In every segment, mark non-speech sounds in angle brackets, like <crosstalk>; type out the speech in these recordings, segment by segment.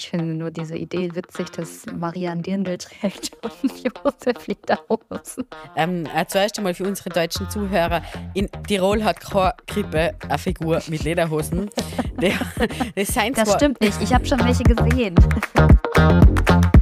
Ich finde nur diese Idee witzig, dass Maria ein Dirndl trägt <laughs> und Josef Lederhosen. Ähm, äh, zuerst einmal für unsere deutschen Zuhörer. In Tirol hat keine Krippe eine Figur mit Lederhosen. <laughs> Der, das das stimmt nicht. Ich habe schon welche gesehen. <laughs>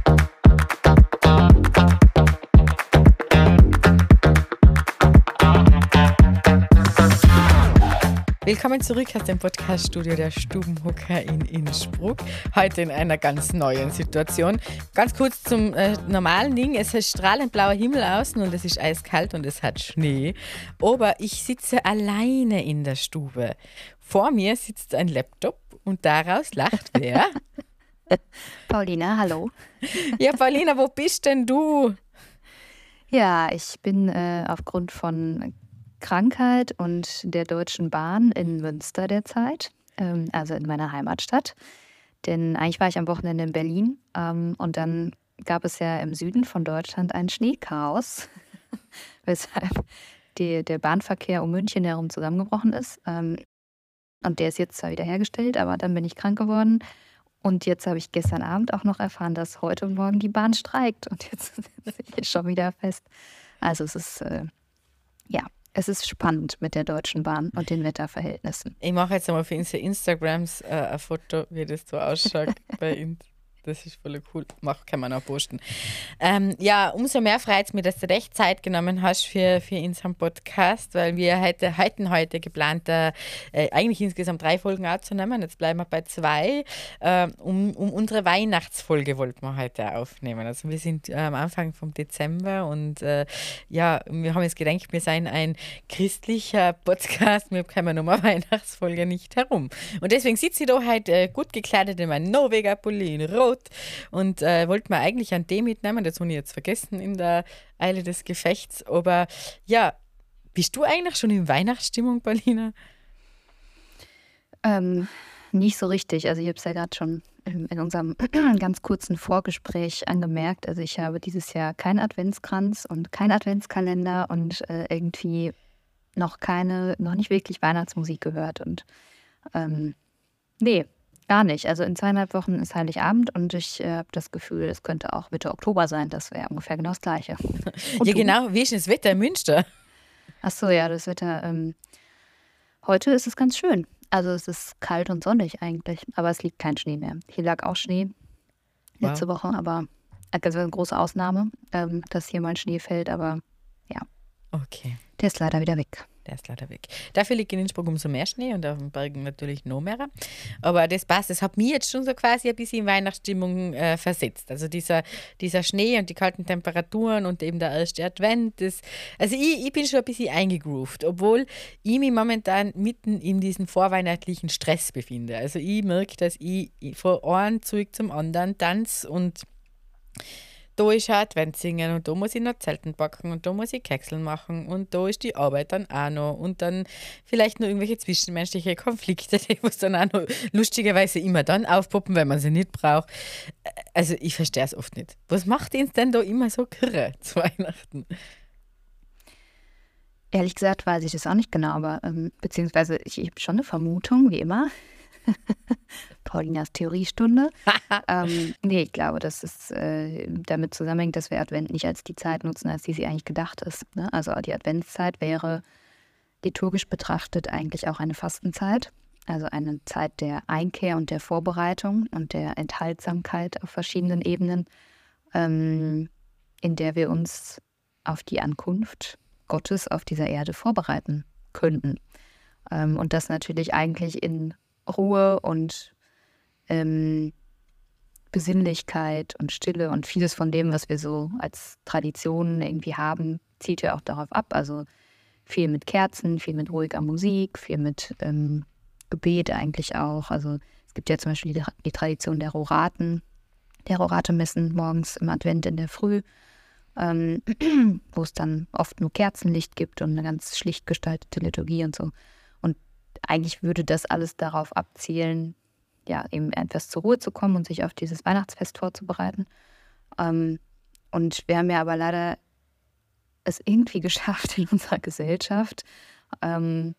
Willkommen zurück aus dem Podcaststudio der Stubenhocker in Innsbruck. Heute in einer ganz neuen Situation. Ganz kurz zum äh, normalen Ding. Es ist strahlend blauer Himmel außen und es ist eiskalt und es hat Schnee. Aber ich sitze alleine in der Stube. Vor mir sitzt ein Laptop und daraus lacht <laughs> wer? Paulina, hallo. Ja, Paulina, wo bist denn du? Ja, ich bin äh, aufgrund von Krankheit und der Deutschen Bahn in Münster derzeit, ähm, also in meiner Heimatstadt. Denn eigentlich war ich am Wochenende in Berlin ähm, und dann gab es ja im Süden von Deutschland ein Schneechaos, <laughs> weshalb die, der Bahnverkehr um München herum zusammengebrochen ist. Ähm, und der ist jetzt zwar wieder hergestellt, aber dann bin ich krank geworden. Und jetzt habe ich gestern Abend auch noch erfahren, dass heute morgen die Bahn streikt. Und jetzt <laughs> sitze ich schon wieder fest. Also es ist, äh, ja, es ist spannend mit der Deutschen Bahn und den Wetterverhältnissen. Ich mache jetzt einmal für unsere Instagrams äh, ein Foto, wie das so ausschaut <laughs> bei uns. Das ist voll cool. Mach, kann man auch posten. Ähm, ja, umso mehr freut es mich, dass du recht Zeit genommen hast für, für unseren Podcast, weil wir heute, hatten heute geplant, äh, eigentlich insgesamt drei Folgen aufzunehmen. Jetzt bleiben wir bei zwei. Äh, um, um unsere Weihnachtsfolge wollten wir heute aufnehmen. Also wir sind äh, am Anfang vom Dezember und äh, ja, wir haben jetzt gedacht, wir seien ein christlicher Podcast. Wir kommen um eine Weihnachtsfolge nicht herum. Und deswegen sitze ich da heute äh, gut gekleidet in meinem Norweger Pulli in Rot Rot und äh, wollte mir eigentlich einen Tee mitnehmen, das habe ich jetzt vergessen in der Eile des Gefechts. Aber ja, bist du eigentlich schon in Weihnachtsstimmung, Paulina? Ähm, nicht so richtig. Also ich habe es ja gerade schon in unserem <clears throat> ganz kurzen Vorgespräch angemerkt. Also ich habe dieses Jahr keinen Adventskranz und keinen Adventskalender und äh, irgendwie noch keine, noch nicht wirklich Weihnachtsmusik gehört. Und ähm, nee, Gar nicht. Also in zweieinhalb Wochen ist Heiligabend und ich äh, habe das Gefühl, es könnte auch Mitte Oktober sein. Das wäre ungefähr genau das Gleiche. <laughs> Und ja, du? genau. Wie ist das Wetter in Münster? Ach so, ja, das Wetter. Ähm, heute ist es ganz schön. Also es ist kalt und sonnig eigentlich, aber es liegt kein Schnee mehr. Hier lag auch Schnee letzte wow. Woche, aber also eine große Ausnahme, ähm, dass hier mal Schnee fällt, aber ja. Okay. Der ist leider wieder weg der ist leider weg. Dafür liegt in Innsbruck umso mehr Schnee und auf den Bergen natürlich noch mehr. Aber das passt. Das hat mich jetzt schon so quasi ein bisschen in Weihnachtsstimmung äh, versetzt. Also dieser, dieser Schnee und die kalten Temperaturen und eben der erste Advent. Das, also ich, ich bin schon ein bisschen eingegroovt, obwohl ich mich momentan mitten in diesem vorweihnachtlichen Stress befinde. Also ich merke, dass ich von einem Zeug zum anderen tanze und da ist ein Adventssingen und da muss ich noch Zelten backen und da muss ich Kekseln machen und da ist die Arbeit dann auch noch und dann vielleicht noch irgendwelche zwischenmenschliche Konflikte, die muss dann auch noch lustigerweise immer dann aufpoppen, wenn man sie nicht braucht. Also ich verstehe es oft nicht. Was macht uns denn da immer so kirre zu Weihnachten? Ehrlich gesagt weiß ich das auch nicht genau, aber ähm, beziehungsweise ich, ich habe schon eine Vermutung, wie immer. <laughs> Paulinas Theoriestunde. <laughs> ähm, nee, ich glaube, dass es äh, damit zusammenhängt, dass wir Advent nicht als die Zeit nutzen, als die sie eigentlich gedacht ist. Ne? Also die Adventszeit wäre liturgisch betrachtet eigentlich auch eine Fastenzeit. Also eine Zeit der Einkehr und der Vorbereitung und der Enthaltsamkeit auf verschiedenen Ebenen, ähm, in der wir uns auf die Ankunft Gottes auf dieser Erde vorbereiten könnten. Ähm, und das natürlich eigentlich in Ruhe und ähm, Besinnlichkeit und Stille und vieles von dem, was wir so als Traditionen irgendwie haben, zielt ja auch darauf ab. Also viel mit Kerzen, viel mit ruhiger Musik, viel mit ähm, Gebet eigentlich auch. Also es gibt ja zum Beispiel die, die Tradition der Roraten, der Rorate-Messen morgens im Advent in der Früh, ähm, <clears throat> wo es dann oft nur Kerzenlicht gibt und eine ganz schlicht gestaltete Liturgie und so eigentlich würde das alles darauf abzielen, ja, eben etwas zur Ruhe zu kommen und sich auf dieses Weihnachtsfest vorzubereiten. Ähm, und wir haben ja aber leider es irgendwie <laughs> geschafft in unserer Gesellschaft, ähm,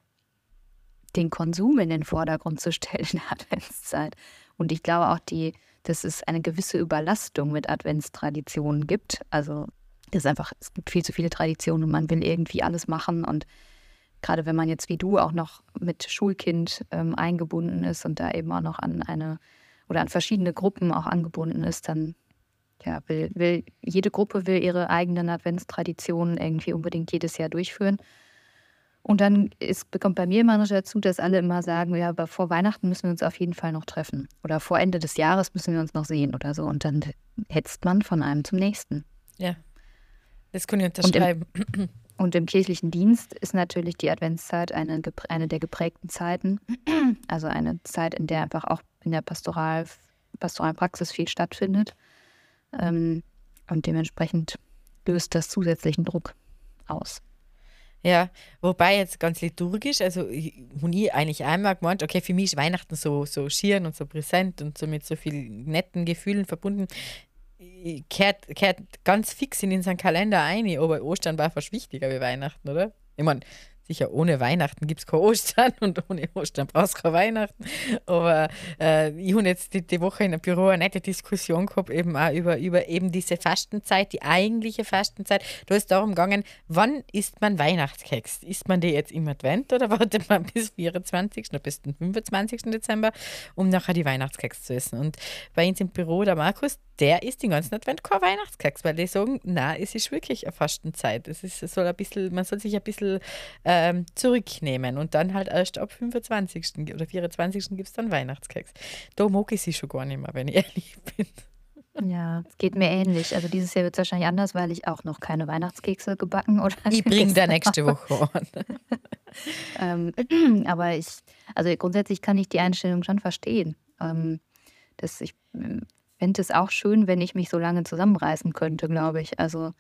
den Konsum in den Vordergrund zu stellen in der <laughs> Adventszeit. Und ich glaube auch, die, dass es eine gewisse Überlastung mit Adventstraditionen gibt. Also es einfach, es gibt viel zu viele Traditionen und man will irgendwie alles machen. Und gerade wenn man jetzt wie du auch noch mit Schulkind ähm, eingebunden ist und da eben auch noch an eine oder an verschiedene Gruppen auch angebunden ist, dann ja, will, will, jede Gruppe will ihre eigenen Adventstraditionen irgendwie unbedingt jedes Jahr durchführen. Und dann ist, bekommt bei mir immer noch dazu, dass alle immer sagen, ja, aber vor Weihnachten müssen wir uns auf jeden Fall noch treffen. Oder vor Ende des Jahres müssen wir uns noch sehen oder so. Und dann hetzt man von einem zum nächsten. Ja, das kann ich unterschreiben. Und im, und im kirchlichen Dienst ist natürlich die Adventszeit eine, eine der geprägten Zeiten. <clears throat> Also eine Zeit, in der einfach auch in der Pastoral, pastoralen Praxis viel stattfindet. Ähm, und dementsprechend löst das zusätzlichen Druck aus. Ja, wobei jetzt ganz liturgisch, also habe ich eigentlich einmal gemeint, okay, für mich ist Weihnachten so, so schieren und so präsent und so mit so vielen netten Gefühlen verbunden. Kehrt, kehrt ganz fix in unseren Kalender ein, aber Ostern war fast wichtiger wie Weihnachten, oder? Ich meine, sicher, ohne Weihnachten gibt es kein Ostern und ohne Ostern brauchst du kein Weihnachten. Aber äh, ich habe jetzt die, die, Woche in einem Büro eine nette Diskussion gehabt, eben auch über, über eben diese Fastenzeit, die eigentliche Fastenzeit. Da ist darum gegangen, wann isst man Weihnachtskeks? Isst man die jetzt im Advent oder wartet man bis 24. oder bis den 25. Dezember, um nachher die Weihnachtskeks zu essen? Und bei uns im Büro, der Markus, der isst den ganzen Advent kein Weihnachtskeks, weil die sagen, na, es ist wirklich eine Fastenzeit. Es ist, soll ein bisschen, man soll sich ein bisschen ähm, zurücknehmen und dann halt erst ab 25. oder 24. gibt es dann Weihnachtskeks. Da mag ich sie schon gar nicht mehr, wenn ich <laughs> ehrlich bin. Ja, es geht mir ähnlich. Also dieses Jahr wird es wahrscheinlich anders, weil ich auch noch keine Weihnachtskekse gebacken oder. <laughs> Ich bringe da nächste Woche an. <laughs> ähm, <clears throat> aber ich, also grundsätzlich kann ich die Einstellung schon verstehen. Ähm, dass ich fände es auch schön, wenn ich mich so lange zusammenreißen könnte, glaube ich. Also,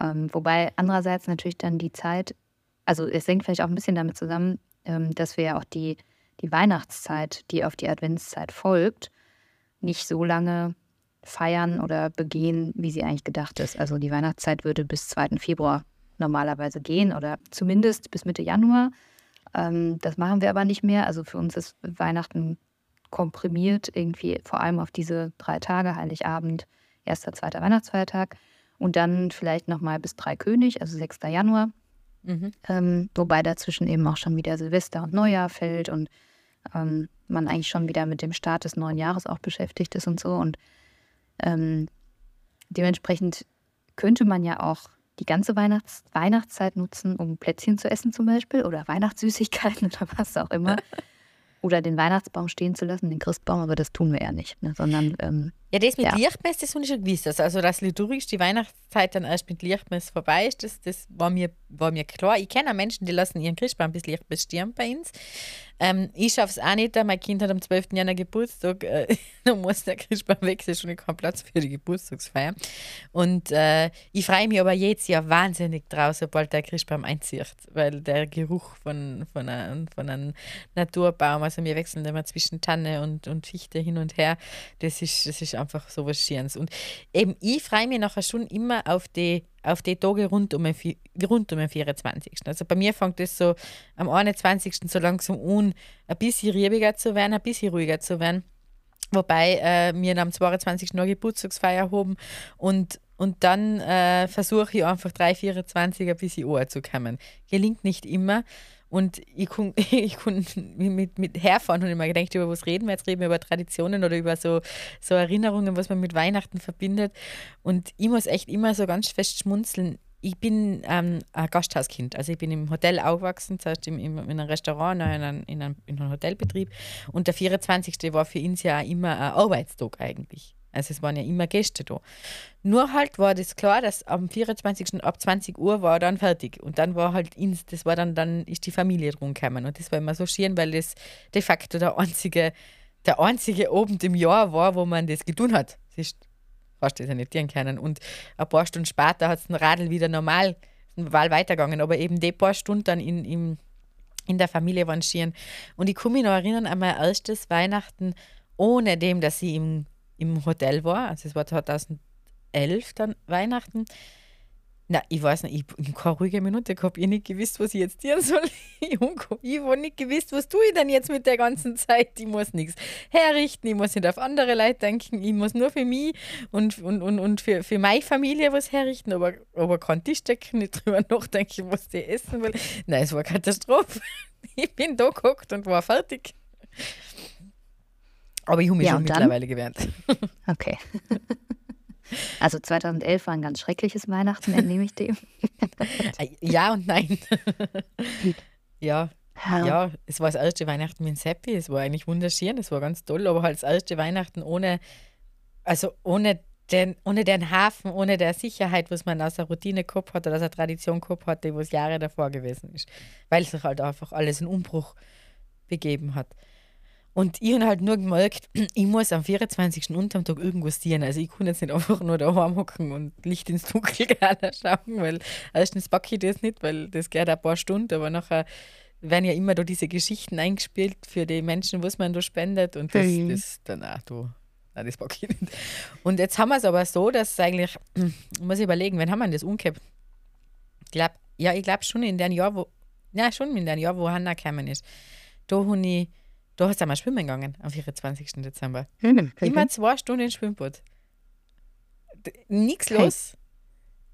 ähm, wobei andererseits natürlich dann die Zeit, also es hängt vielleicht auch ein bisschen damit zusammen, ähm, dass wir ja auch die, die Weihnachtszeit, die auf die Adventszeit folgt, nicht so lange feiern oder begehen, wie sie eigentlich gedacht ist. Also die Weihnachtszeit würde bis 2. Februar normalerweise gehen oder zumindest bis Mitte Januar. Ähm, das machen wir aber nicht mehr. Also für uns ist Weihnachten komprimiert, irgendwie vor allem auf diese drei Tage, Heiligabend, erster, zweiter Weihnachtsfeiertag und dann vielleicht nochmal bis drei König, also 6. Januar. Mhm. Ähm, wobei dazwischen eben auch schon wieder Silvester und Neujahr fällt und ähm, man eigentlich schon wieder mit dem Start des neuen Jahres auch beschäftigt ist und so. Und ähm, dementsprechend könnte man ja auch die ganze Weihnachts Weihnachtszeit nutzen, um Plätzchen zu essen zum Beispiel oder Weihnachtssüßigkeiten <laughs> oder was auch immer. Oder den Weihnachtsbaum stehen zu lassen, den Christbaum, aber das tun wir ja nicht, ne? sondern ähm, ja, das mit ja. Lichtmess, das habe ich schon gewusst. Also, dass liturgisch die Weihnachtszeit dann erst mit Lichtmess vorbei ist, das, das war, mir, war mir klar. Ich kenne Menschen, die lassen ihren Christbaum bis Lichtmess stirben bei uns. Ähm, ich schaffe es auch nicht. Mein Kind hat am 12. Januar Geburtstag. Äh, <laughs> da muss der Christbaum weg, ist schon kein Platz für die Geburtstagsfeier. Und äh, ich freue mich aber jedes Jahr wahnsinnig draus, sobald der Christbaum einzieht. Weil der Geruch von, von, einem, von einem Naturbaum, also wir wechseln immer zwischen Tanne und, und Fichte hin und her, das ist, das ist einfach so was Schönes. Und eben, ich freue mich nachher schon immer auf die, auf die Tage rund um, den, rund um den 24. Also bei mir fängt es so am 21. so langsam an, ein bisschen riebiger zu werden, ein bisschen ruhiger zu werden. Wobei äh, wir am 22. noch Geburtstagsfeier haben und, und dann äh, versuche ich einfach 3, 24 ein bisschen anzukommen. Gelingt nicht immer. Und ich konnte <laughs> ich mit, mit herfahren und immer gedacht, über was reden wir jetzt? Reden wir über Traditionen oder über so, so Erinnerungen, was man mit Weihnachten verbindet. Und ich muss echt immer so ganz fest schmunzeln. Ich bin ähm, ein Gasthauskind. Also ich bin im Hotel aufgewachsen, zuerst im, im, in einem Restaurant, in einem, in, einem, in einem Hotelbetrieb. Und der 24. war für uns ja immer ein Arbeitstag eigentlich. Also es waren ja immer Gäste da. Nur halt war das klar, dass am 24. ab 20 Uhr war dann fertig. Und dann war halt ins, das war dann, dann ist die Familie drum gekommen. Und das war immer so schön, weil das de facto der einzige, der einzige Abend im Jahr war, wo man das getan hat. Das ist fast das ja nicht tun können. Und ein paar Stunden später hat es den Radl wieder normal, normal weitergegangen. Aber eben die paar Stunden dann in, in, in der Familie waren schön. Und ich kann mich noch erinnern an mein erstes Weihnachten, ohne dem, dass ich im im Hotel war, also es war 2011 dann Weihnachten, Na, ich weiß nicht, ich habe keine ruhige Minute gehabt. Ich habe nicht gewusst, was ich jetzt tun soll. <laughs> Ich habe nicht gewusst, was tue ich denn jetzt mit der ganzen Zeit. Ich muss nichts herrichten, ich muss nicht auf andere Leute denken, ich muss nur für mich und, und, und, und für, für meine Familie was herrichten, aber, aber keinen Tisch decken, nicht drüber <laughs> nachdenken, was die essen will. Nein, es war Katastrophe. <laughs> Ich bin da geguckt und war fertig. Aber ich habe mich Ja, schon mittlerweile gewöhnt. <laughs> Okay. Also 2011 war ein ganz schreckliches Weihnachten, entnehme ich dem. Ja und nein. ja, Ja. Ja, es war das erste Weihnachten mit Seppi. Es war eigentlich wunderschön, es war ganz toll, aber halt das erste Weihnachten ohne, also ohne den, ohne den Hafen, ohne der Sicherheit, was man aus der Routine gehabt hat oder aus der Tradition gehabt hat, die was Jahre davor gewesen ist. Weil sich halt einfach alles in Umbruch begeben hat. Und ich habe halt nur gemerkt, <clears throat> ich muss am 24. unterm Tag irgendwas tun. Also ich kann jetzt nicht einfach nur daheim hocken und Licht ins Dunkel gerade <laughs> schauen, weil erstens packe ich das nicht, weil das geht ein paar Stunden, aber nachher werden ja immer da diese Geschichten eingespielt für die Menschen, was man da spendet und das, Mhm. das dann auch, du, nein, das packe ich nicht. Und jetzt haben wir es aber so, dass eigentlich, <clears throat> muss ich überlegen, wann haben wir das umgekehrt? Ich glaub, ja, ich glaube schon in dem Jahr, wo, ja, schon in dem Jahr, wo Hanna gekommen ist. Da habe ich, da sind wir schwimmen gegangen am 24. Dezember. Immer zwei Stunden ins Schwimmbad. Nichts Hey. los,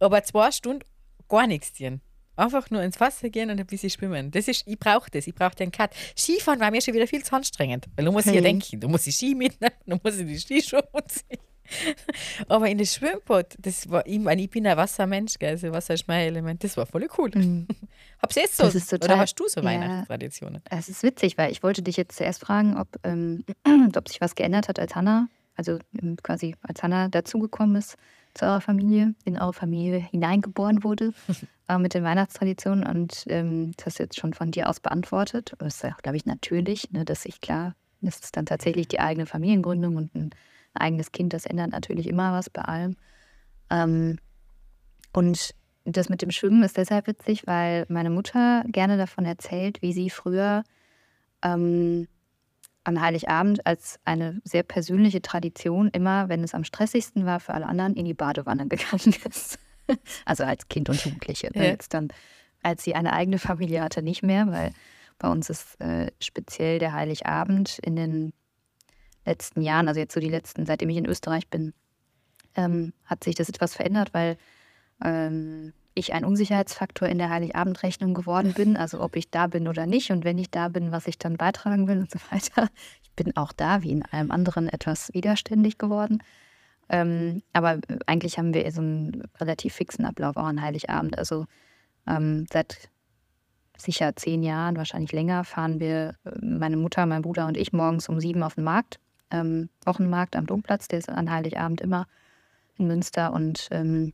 aber zwei Stunden gar nichts tun. Einfach nur ins Wasser gehen und ein bisschen schwimmen. Das ist, ich brauche das, ich brauche den Cut. Skifahren war mir schon wieder viel zu anstrengend, weil da muss ich ja Hey. denken, da muss ich Ski mitnehmen, da muss ich die Skischuhe <laughs> anziehen. <laughs> Aber in das Schwimmbad, das war, ich meine, ich bin ein Wassermensch, gell, also Wasser ist mein Element, das war voll cool. <laughs> Hab's jetzt so, ist oder total- hast du so ja. Weihnachtstraditionen? Es ist witzig, weil ich wollte dich jetzt zuerst fragen, ob, ähm, <clears throat> ob sich was geändert hat, als Hannah, also ähm, quasi als Hannah dazugekommen ist zu eurer Familie, in eure Familie hineingeboren wurde <laughs> äh, mit den Weihnachtstraditionen. Und ähm, das hast du jetzt schon von dir aus beantwortet. Das ist ja, glaube ich, natürlich, ne, dass ich klar, das ist dann tatsächlich die eigene Familiengründung und ein eigenes Kind, das ändert natürlich immer was bei allem. Ähm, und das mit dem Schwimmen ist deshalb witzig, weil meine Mutter gerne davon erzählt, wie sie früher ähm, an Heiligabend als eine sehr persönliche Tradition immer, wenn es am stressigsten war für alle anderen, in die Badewanne <laughs> gegangen ist. Also als Kind und Jugendliche. Ne? Ja. Jetzt dann, als sie eine eigene Familie hatte, nicht mehr, weil bei uns ist äh, speziell der Heiligabend in den letzten Jahren, also jetzt so die letzten, seitdem ich in Österreich bin, ähm, hat sich das etwas verändert, weil ähm, ich ein Unsicherheitsfaktor in der Heiligabendrechnung geworden bin. Also ob ich da bin oder nicht und wenn ich da bin, was ich dann beitragen will und so weiter. Ich bin auch da, wie in allem anderen, etwas widerständig geworden. Ähm, aber eigentlich haben wir so einen relativ fixen Ablauf auch an Heiligabend. Also ähm, seit sicher zehn Jahren, wahrscheinlich länger, fahren wir, äh, meine Mutter, mein Bruder und ich, morgens um sieben auf den Markt. Ähm, Wochenmarkt am Domplatz, der ist an Heiligabend immer in Münster und ähm,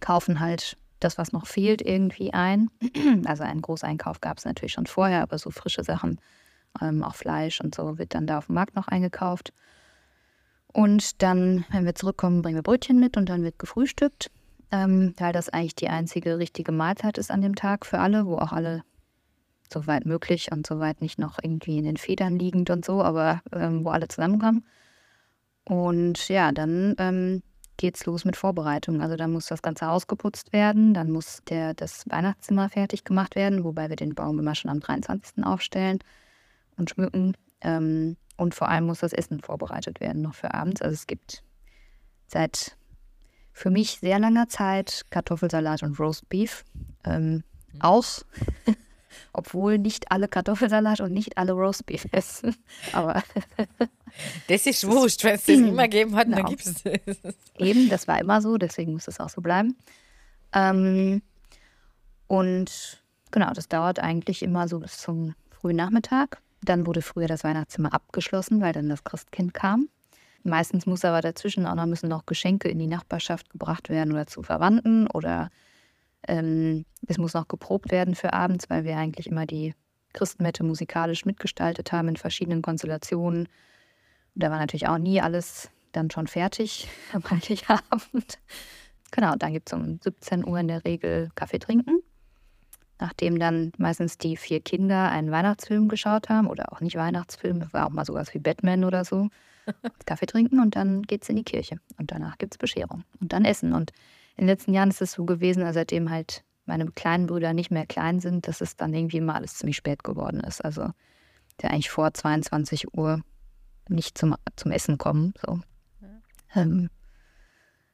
kaufen halt das, was noch fehlt, irgendwie ein. <clears throat> Also einen Großeinkauf gab es natürlich schon vorher, aber so frische Sachen, ähm, auch Fleisch und so, wird dann da auf dem Markt noch eingekauft. Und dann, wenn wir zurückkommen, bringen wir Brötchen mit und dann wird gefrühstückt, ähm, weil das eigentlich die einzige richtige Mahlzeit ist an dem Tag für alle, wo auch alle soweit möglich und soweit nicht noch irgendwie in den Federn liegend und so, aber ähm, wo alle zusammenkommen. Und ja, dann ähm, geht's los mit Vorbereitungen. Also dann muss das Ganze ausgeputzt werden, dann muss der, das Weihnachtszimmer fertig gemacht werden, wobei wir den Baum immer schon am 23. aufstellen und schmücken. Ähm, und vor allem muss das Essen vorbereitet werden, noch für abends. Also es gibt seit für mich sehr langer Zeit Kartoffelsalat und Roast Beef. Ähm, auch, <laughs> obwohl nicht alle Kartoffelsalat und nicht alle Roast Beef <laughs> essen. Aber <laughs> Das ist wurscht, wenn es das immer <clears throat> gegeben hat, dann Genau. gibt es das. <laughs> Eben, das war immer so, deswegen muss das auch so bleiben. Ähm, und genau, das dauert eigentlich immer so bis zum frühen Nachmittag. Dann wurde früher das Weihnachtszimmer abgeschlossen, weil dann das Christkind kam. Meistens muss aber dazwischen auch noch, müssen noch Geschenke in die Nachbarschaft gebracht werden oder zu Verwandten oder ähm, es muss noch geprobt werden für abends, weil wir eigentlich immer die Christmette musikalisch mitgestaltet haben in verschiedenen Konstellationen. Und da war natürlich auch nie alles dann schon fertig <laughs> am Heiligabend. Genau, dann gibt es um 17 Uhr in der Regel Kaffee trinken. Nachdem dann meistens die vier Kinder einen Weihnachtsfilm geschaut haben oder auch nicht Weihnachtsfilm, war auch mal sowas wie Batman oder so. <laughs> Kaffee trinken und dann geht's in die Kirche. Und danach gibt's Bescherung und dann Essen. Und in den letzten Jahren ist es so gewesen, also seitdem halt meine kleinen Brüder nicht mehr klein sind, dass es dann irgendwie mal alles ziemlich spät geworden ist. Also der eigentlich vor 22 Uhr nicht zum, zum Essen kommen. So. Ja. Ähm,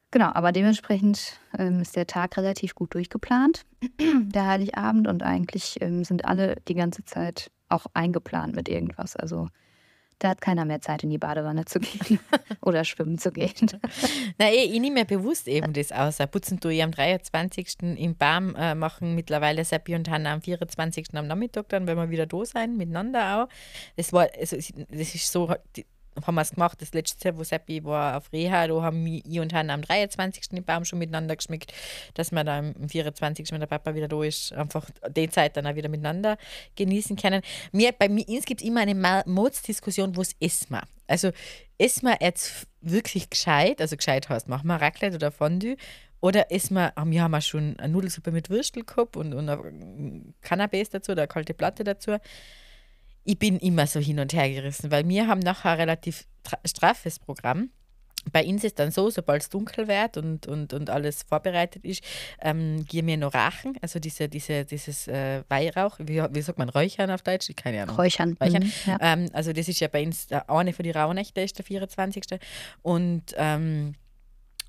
genau, aber dementsprechend ähm, ist der Tag relativ gut durchgeplant, <clears throat> der Heiligabend, und eigentlich ähm, sind alle die ganze Zeit auch eingeplant mit irgendwas. Also da hat keiner mehr Zeit, in die Badewanne zu gehen <laughs> oder schwimmen zu gehen. Na, eh, ich nehme mir bewusst eben das aus. Putzen tue ich am 23. im Baum, äh, machen mittlerweile Seppi und Hanna am 24. am Nachmittag, dann wenn wir wieder da sein, miteinander auch. Das war, also, das ist so, haben wir es gemacht. Das letzte wo Seppi war auf Reha, da haben ich und Hanna am 23. den Baum schon miteinander geschmückt, dass wir dann am 24., wenn der Papa wieder da ist, einfach die Zeit dann auch wieder miteinander genießen können. Mir, bei mir gibt es immer eine Modsdiskussion, wo es wir. Also essen wir jetzt wirklich gescheit, also gescheit heißt, machen wir Raclette oder Fondue, oder wir, wir haben wir schon eine Nudelsuppe mit Würstel gehabt und, und Cannabis dazu oder eine kalte Platte dazu ich bin immer so hin und her gerissen, weil wir haben nachher ein relativ straffes Programm. Bei uns ist dann so, sobald es dunkel wird und, und, und alles vorbereitet ist, ähm, gehen wir noch Rachen, also diese, diese, dieses äh, Weihrauch, wie, wie sagt man, Räuchern auf Deutsch? Keine Ahnung. Räuchern. Räuchern. Mhm, ja. ähm, also das ist ja bei uns eine von den Rauhnächte, ist der 24. Und ähm,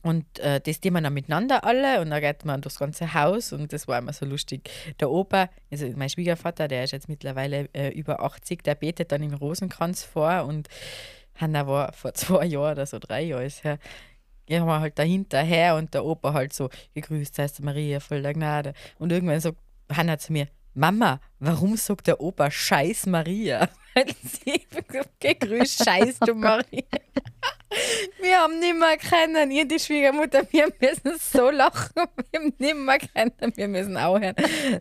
und äh, das tun wir dann miteinander alle und dann geht man durchs ganze Haus und das war immer so lustig. Der Opa, also mein Schwiegervater, der ist jetzt mittlerweile äh, über 80, der betet dann im Rosenkranz vor und Hanna war vor <laughs> zwei Jahren oder so drei Jahre her. Gehen wir halt dahinter her und der Opa halt so, gegrüßt heißt Maria, voll der Gnade. Und irgendwann sagt Hanna zu mir, Mama, warum sagt der Opa Scheiß Maria? <laughs> Sie <laughs> gegrüßt, Scheiß du Maria. Wir haben mehr kennen, ihr die Schwiegermutter, wir müssen so lachen, <laughs> wir haben mehr kennen, wir müssen auch hören.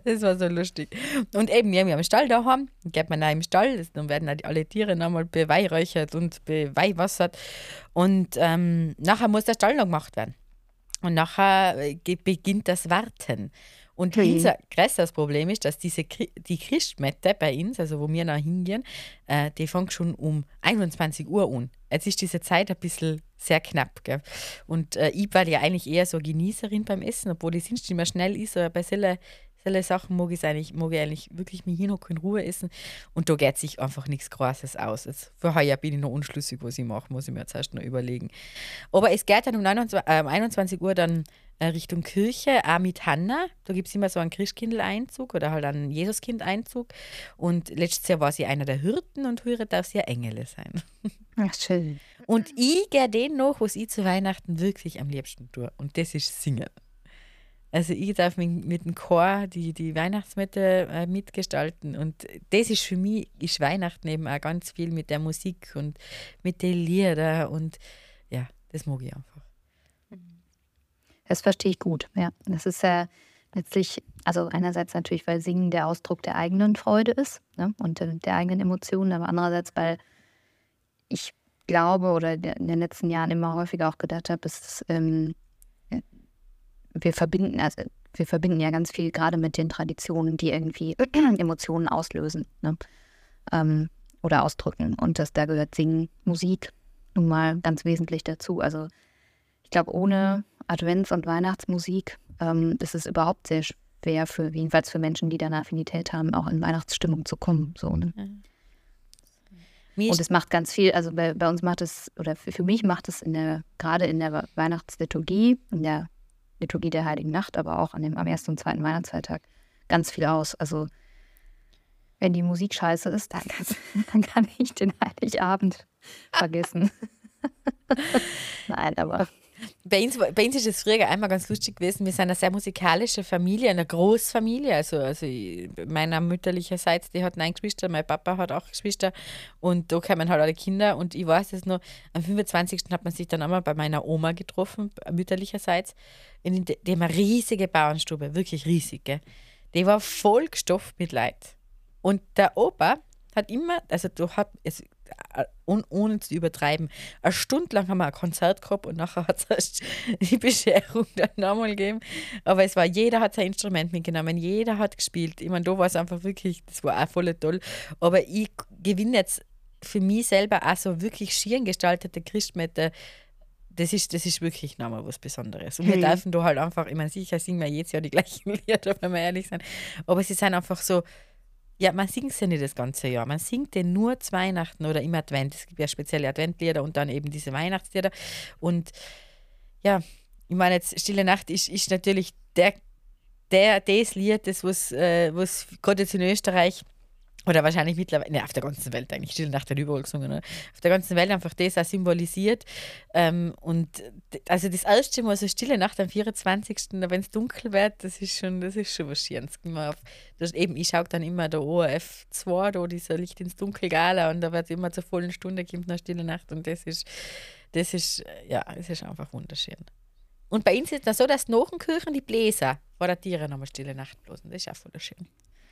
Das war so lustig. Und eben, wir haben einen Stall daheim, geht man auch im Stall, dann werden alle Tiere nochmal beweihräuchert und beweihwassert. Und ähm, nachher muss der Stall noch gemacht werden. Und nachher äh, beginnt das Warten. Und mhm. unser größtes Problem ist, dass diese die Christmette bei uns, also wo wir noch hingehen, äh, die fängt schon um 21 Uhr an. Jetzt ist diese Zeit ein bisschen sehr knapp. Gell? Und äh, ich war ja eigentlich eher so Genießerin beim Essen, obwohl ich sonst immer schnell ist, aber bei solchen solche Sachen mag ich eigentlich, mag ich eigentlich wirklich mich noch in Ruhe essen. Und da geht sich einfach nichts Großes aus. Jetzt, für heuer bin ich noch unschlüssig, was ich mache, muss ich mir jetzt erst noch überlegen. Aber es geht dann um 29, äh, 21 Uhr dann Richtung Kirche, auch mit Hanna. Da gibt es immer so einen Christkindl-Einzug oder halt einen Jesuskind-Einzug. Und letztes Jahr war sie einer der Hirten und heuer darf sie ja Engel sein. <laughs> Ach, schön. Und ich gehe den noch, was ich zu Weihnachten wirklich am liebsten tue. Und das ist Singen. Also ich darf mit, mit dem Chor die, die Weihnachtsmette äh, mitgestalten und das ist für mich, ist Weihnachten eben auch ganz viel mit der Musik und mit den Liedern und ja, das mag ich einfach. Das verstehe ich gut, ja. Das ist ja letztlich, also einerseits natürlich, weil Singen der Ausdruck der eigenen Freude ist ne, und der eigenen Emotionen, aber andererseits, weil ich glaube oder in den letzten Jahren immer häufiger auch gedacht habe, ist, ähm, wir verbinden, also wir verbinden ja ganz viel gerade mit den Traditionen, die irgendwie <clears throat> Emotionen auslösen ne? ähm, oder ausdrücken. Und das, da gehört Singen, Musik nun mal ganz wesentlich dazu. Also ich glaube, ohne Advents- und Weihnachtsmusik ähm, ist es überhaupt sehr schwer, für, jedenfalls für Menschen, die da eine Affinität haben, auch in Weihnachtsstimmung zu kommen. So, ne? Und es macht ganz viel, also bei, bei uns macht es, oder für, für mich macht es in der, gerade in der Weihnachtsliturgie, in der Liturgie der Heiligen Nacht, aber auch an dem, am ersten und zweiten Weihnachtsfeiertag ganz viel aus. Also wenn die Musik scheiße ist, dann, <laughs> dann kann ich den Heiligabend vergessen. <laughs> Nein, aber. Bei uns, bei uns ist es früher einmal ganz lustig gewesen. Wir sind eine sehr musikalische Familie, eine Großfamilie. Also, also meiner mütterlicherseits, die hat neun Geschwister, mein Papa hat auch Geschwister und da kommen halt alle Kinder. Und ich weiß es noch, am 25. hat man sich dann einmal bei meiner Oma getroffen, mütterlicherseits in dem riesige Bauernstube, wirklich riesig. Gell? Die war voll gestopft mit Leid. Und der Opa hat immer, also du hast, also, un, ohne zu übertreiben, eine Stunde lang haben wir ein Konzert gehabt und nachher hat es <laughs> die Bescherung dann nochmal gegeben. Aber es war, jeder hat sein Instrument mitgenommen, jeder hat gespielt. Ich meine, da war es einfach wirklich, das war auch voll toll. Aber ich gewinne jetzt für mich selber auch so wirklich schieren gestaltete Christmette das ist, das ist wirklich nochmal was Besonderes. Und wir dürfen da halt einfach, ich meine, sicher singen wir jedes Jahr die gleichen <laughs> Lieder, wenn wir ehrlich sind. Aber sie sind einfach so, ja, man singt sie ja nicht das ganze Jahr. Man singt den nur zu Weihnachten oder im Advent. Es gibt ja spezielle Adventlieder und dann eben diese Weihnachtslieder. Und ja, ich meine, jetzt Stille Nacht ist, ist natürlich der, der, das Lied, das was, äh, was gerade jetzt in Österreich oder wahrscheinlich mittlerweile, ne, auf der ganzen Welt eigentlich, Stille Nacht hat überall gesungen, ne? auf der ganzen Welt einfach das auch symbolisiert. Ähm, und also das erste Mal so Stille Nacht am 24., wenn es dunkel wird, das ist schon, das ist schon was Schönes. Das, eben, ich schaue dann immer der ORF 2, da dieser Licht ins Dunkel Gala und da wird immer zur vollen Stunde kommt eine Stille Nacht und das ist, das ist, ja, das ist einfach wunderschön. Und bei uns ist es so, dass nach den Kirchen die Bläser vor der Tiere nochmal Stille Nacht bloßen. Das ist auch voll schön.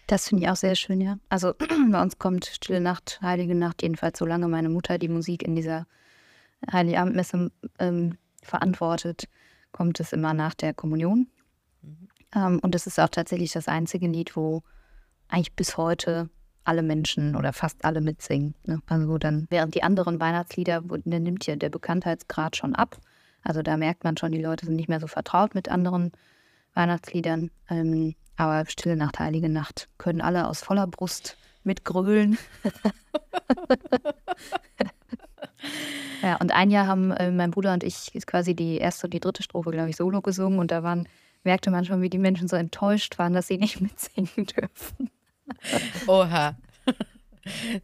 Das finde ich auch sehr schön, ja. Also <clears throat> bei uns kommt Stille Nacht, Heilige Nacht, jedenfalls solange meine Mutter die Musik in dieser Heiligabendmesse ähm, verantwortet, kommt es immer nach der Kommunion. Mhm. Ähm, und es ist auch tatsächlich das einzige Lied, wo eigentlich bis heute alle Menschen oder fast alle mitsingen. Ne? Also dann, während die anderen Weihnachtslieder, der nimmt ja der Bekanntheitsgrad schon ab. Also da merkt man schon, die Leute sind nicht mehr so vertraut mit anderen Weihnachtsliedern. Ähm, aber Stille Nacht, Heilige Nacht können alle aus voller Brust mitgrölen. <laughs> ja, und ein Jahr haben äh, mein Bruder und ich quasi die erste und die dritte Strophe, glaube ich, solo gesungen. Und da waren, merkte man schon, wie die Menschen so enttäuscht waren, dass sie nicht <laughs> mitsingen dürfen. Oha.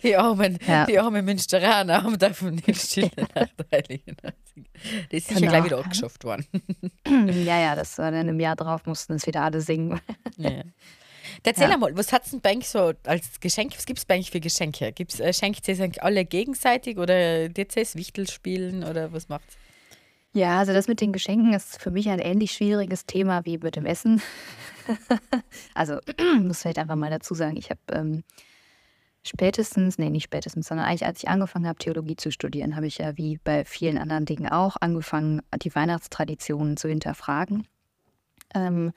Die armen, ja. die armen Münsteraner haben davon nicht Stille Nacht, Heilige Nacht. Das ist genau. ja gleich wieder abgeschafft worden. <clears throat> ja, ja, das war dann im Jahr drauf, mussten es wieder alle singen. Ja. Erzähl ja. mal, was hat es denn so als Geschenk? Was gibt es eigentlich für Geschenke? Gibt's, äh, schenkt ihr es alle gegenseitig oder DCs Wichtel spielen oder was macht's? Ja, also das mit den Geschenken ist für mich ein ähnlich schwieriges Thema wie mit dem Essen. <laughs> also <clears throat> muss vielleicht einfach mal dazu sagen, ich habe ähm, spätestens, nee, nicht spätestens, sondern eigentlich als ich angefangen habe, Theologie zu studieren, habe ich ja wie bei vielen anderen Dingen auch angefangen, die Weihnachtstraditionen zu hinterfragen. Ähm,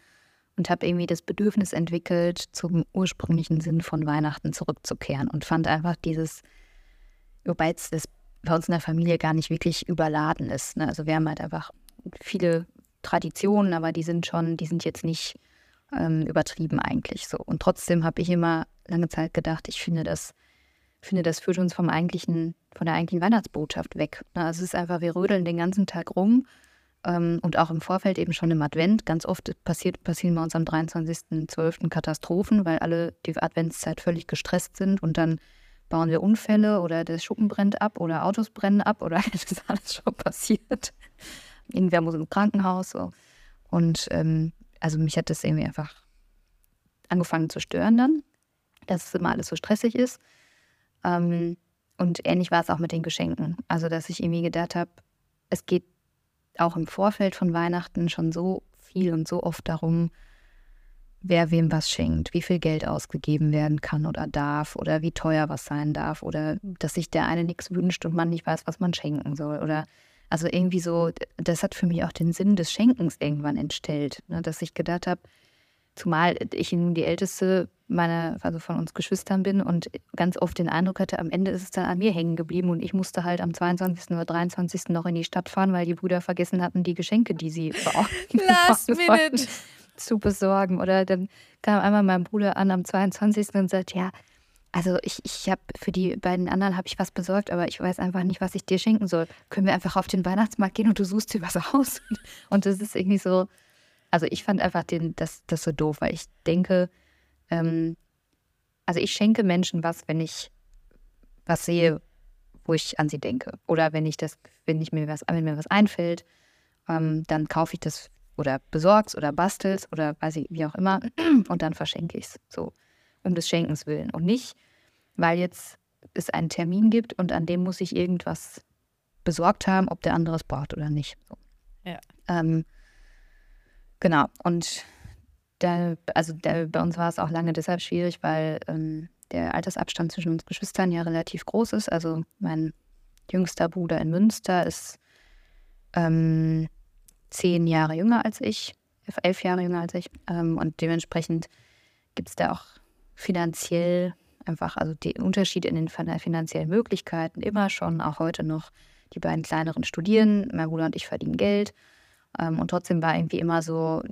und habe irgendwie das Bedürfnis entwickelt, zum ursprünglichen Sinn von Weihnachten zurückzukehren und fand einfach dieses, wobei es das bei uns in der Familie gar nicht wirklich überladen ist. Ne? Also wir haben halt einfach viele Traditionen, aber die sind schon, die sind jetzt nicht ähm, übertrieben eigentlich so. Und trotzdem habe ich immer lange Zeit gedacht, ich finde das, finde, das führt uns vom eigentlichen, von der eigentlichen Weihnachtsbotschaft weg. Ne? Also es ist einfach, wir rödeln den ganzen Tag rum ähm, und auch im Vorfeld eben schon im Advent. Ganz oft passiert, passieren bei uns am 23.12. Katastrophen, weil alle die Adventszeit völlig gestresst sind und dann bauen wir Unfälle oder der Schuppen brennt ab oder Autos brennen ab oder <laughs> das ist alles schon passiert. Irgendwer muss im Krankenhaus. So. Und ähm, also mich hat das irgendwie einfach angefangen zu stören dann, dass es immer alles so stressig ist. Ähm, und ähnlich war es auch mit den Geschenken. Also, dass ich irgendwie gedacht habe, es geht auch im Vorfeld von Weihnachten schon so viel und so oft darum, wer wem was schenkt, wie viel Geld ausgegeben werden kann oder darf oder wie teuer was sein darf oder dass sich der eine nichts wünscht und man nicht weiß, was man schenken soll oder also irgendwie so, das hat für mich auch den Sinn des Schenkens irgendwann entstellt, ne, dass ich gedacht habe, zumal ich die älteste meiner, also von uns Geschwistern bin und ganz oft den Eindruck hatte, am Ende ist es dann an mir hängen geblieben und ich musste halt am 22. oder 23. noch in die Stadt fahren, weil die Brüder vergessen hatten, die Geschenke, die sie <laughs> Last minute. zu besorgen. Oder dann kam einmal mein Bruder an am 22. und sagt, ja, also ich, ich habe für die beiden anderen habe ich was besorgt, aber ich weiß einfach nicht, was ich dir schenken soll. Können wir einfach auf den Weihnachtsmarkt gehen und du suchst dir was aus? <laughs> Und das ist irgendwie so, also ich fand einfach den, das, das so doof, weil ich denke, ähm, also ich schenke Menschen was, wenn ich was sehe, wo ich an sie denke. Oder wenn ich das, wenn ich mir was, wenn mir was einfällt, ähm, dann kaufe ich das oder besorg's oder bastel's oder weiß ich, wie auch immer, <clears throat> und dann verschenke ich es. So, um des Schenkens willen. Und nicht, weil jetzt es einen Termin gibt und an dem muss ich irgendwas besorgt haben, ob der andere es braucht oder nicht. So. Ja. Ähm, genau. Und da, also da, bei uns war es auch lange deshalb schwierig, weil ähm, der Altersabstand zwischen uns Geschwistern ja relativ groß ist. Also mein jüngster Bruder in Münster ist ähm, zehn Jahre jünger als ich, elf Jahre jünger als ich. Ähm, und dementsprechend gibt es da auch finanziell einfach, also den Unterschied in den finanziellen Möglichkeiten immer schon, auch heute noch die beiden kleineren studieren, mein Bruder und ich verdienen Geld. Ähm, und trotzdem war irgendwie immer so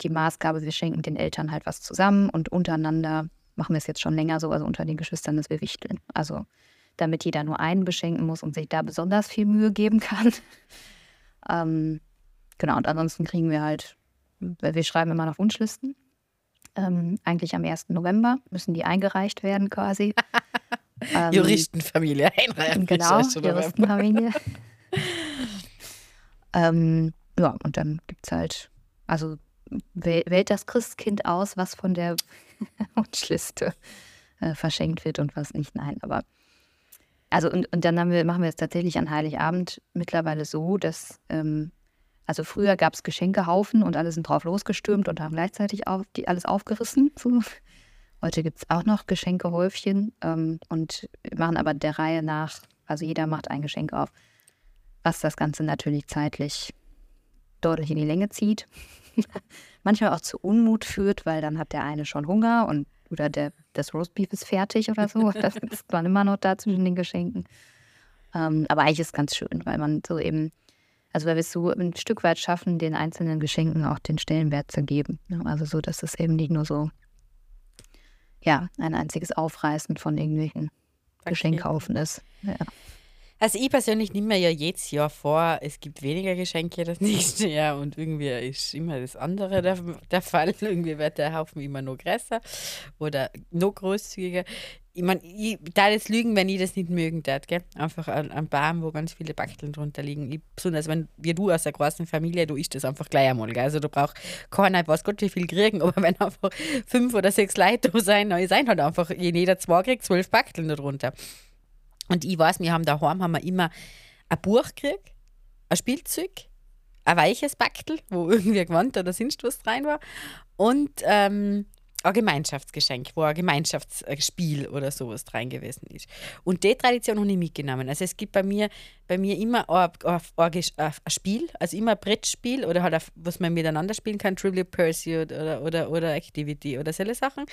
die Maßgabe, wir schenken den Eltern halt was zusammen und untereinander machen wir es jetzt schon länger so, also unter den Geschwistern, dass wir wichteln. Also damit jeder nur einen beschenken muss und sich da besonders viel Mühe geben kann. <laughs> ähm, genau, und ansonsten kriegen wir halt, wir schreiben immer noch Wunschlisten. Ähm, eigentlich am 1. November müssen die eingereicht werden quasi. <laughs> ähm, Juristenfamilie einreichen. Genau, Juristenfamilie. <laughs> ähm, ja, und dann gibt es halt, also wählt das Christkind aus, was von der <laughs> Wunschliste äh, verschenkt wird und was nicht. Nein, aber also und, und dann wir, machen wir es tatsächlich an Heiligabend mittlerweile so, dass ähm, also früher gab es Geschenkehaufen und alle sind drauf losgestürmt und haben gleichzeitig auf, die, alles aufgerissen. So. Heute gibt es auch noch Geschenkehäufchen ähm, und machen aber der Reihe nach, also jeder macht ein Geschenk auf, was das Ganze natürlich zeitlich deutlich in die Länge zieht. <laughs> Manchmal auch zu Unmut führt, weil dann hat der eine schon Hunger und oder der, das Roastbeef ist fertig oder so. <laughs> Das ist man immer noch da zwischen den Geschenken. Ähm, aber eigentlich ist es ganz schön, weil man so eben, also weil wir es so ein Stück weit schaffen, den einzelnen Geschenken auch den Stellenwert zu geben. Also so, dass es eben nicht nur so, ja, ein einziges Aufreißen von irgendwelchen okay. Geschenkhaufen ist. Ja. Also ich persönlich nehme mir ja jedes Jahr vor, es gibt weniger Geschenke das <laughs> nächste Jahr und irgendwie ist immer das andere der, der Fall. <laughs> Irgendwie wird der Haufen immer noch größer oder noch großzügiger. Ich meine, ich da jetzt lügen, wenn ich das nicht mögen darf, gell? Einfach ein, ein Baum, wo ganz viele Bachteln drunter liegen. Ich, besonders wenn wie du aus einer großen Familie, du isst das einfach gleich einmal, gell? Also du brauchst keiner, weiß Gott, wie viel kriegen, <laughs> aber wenn einfach fünf oder sechs Leute da sein, dann sein halt einfach, jeder zwei kriegt zwölf Bachteln darunter. Und ich weiß, wir haben daheim haben wir immer ein Buch gekriegt, ein Spielzeug, ein weiches Backtel, wo <laughs> irgendwie Gewand oder sonst was rein war und ähm, ein Gemeinschaftsgeschenk, wo ein Gemeinschaftsspiel oder sowas rein gewesen ist. Und die Tradition habe ich mitgenommen. Also es gibt bei mir, bei mir immer ein, ein, ein, Spiel, also immer ein Brettspiel oder halt, ein, was man miteinander spielen kann, Trivial Pursuit oder, oder, oder Activity oder solche Sachen.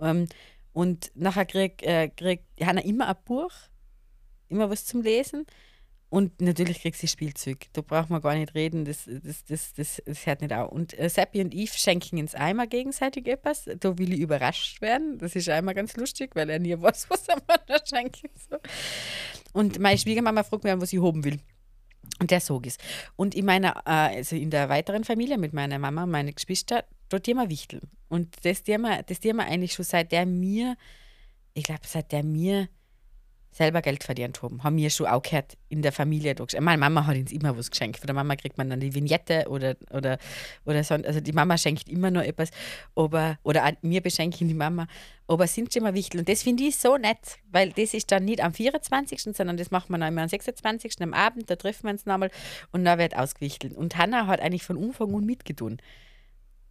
Ähm, und nachher kriegt äh, krieg, Hanna immer ein Buch immer was zum Lesen. Und natürlich kriegst du Spielzeug. Da braucht man gar nicht reden, das, das, das, das, das hört nicht auf. Und äh, Seppi und Eve schenken uns einmal gegenseitig etwas. Da will ich überrascht werden. Das ist einmal ganz lustig, weil er nie weiß, <laughs> was er mir schenken soll. Und meine Schwiegermama fragt mich, was ich haben will. Und der sog es. Und in meiner, äh, also in der weiteren Familie mit meiner Mama und meinen Geschwistern, dort immer wichteln. Und das Thema, das Thema eigentlich schon seit der mir, ich glaube, seit der mir selber Geld verdient haben. Haben wir schon auch gehört in der Familie. Meine Mama hat uns immer was geschenkt. Von der Mama kriegt man dann die Vignette oder, oder, oder so. Also die Mama schenkt immer nur etwas. Aber, oder auch wir beschenken die Mama. Aber sind schon mal wichtig. Und das finde ich so nett, weil das ist dann nicht am 24., sondern das macht man dann immer am 26. am Abend. Da treffen wir uns nochmal und da wird ausgewichtelt. Und Hannah hat eigentlich von Anfang an mitgetan.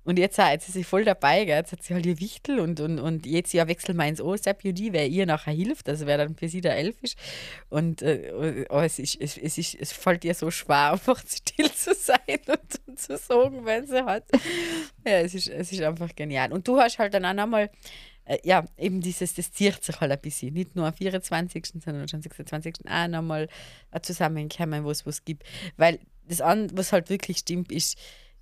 Und jetzt, jetzt ist sie voll dabei, gell? jetzt hat sie halt ihr Wichtel und, und, und jetzt ja wechselt man ins OSAP-UD, wer ihr nachher hilft, also wer dann für sie der Elf ist. Und äh, oh, es, ist, es, es, ist, es fällt ihr so schwer, <laughs> einfach still zu sein und, und zu sagen, wenn sie hat. Ja, es ist, es ist einfach genial. Und du hast halt dann auch nochmal, äh, ja, eben dieses, das zieht sich halt ein bisschen. Nicht nur am 24., sondern schon am 26. auch nochmal zusammenkommen, wo es was gibt. Weil das, was halt wirklich stimmt, ist,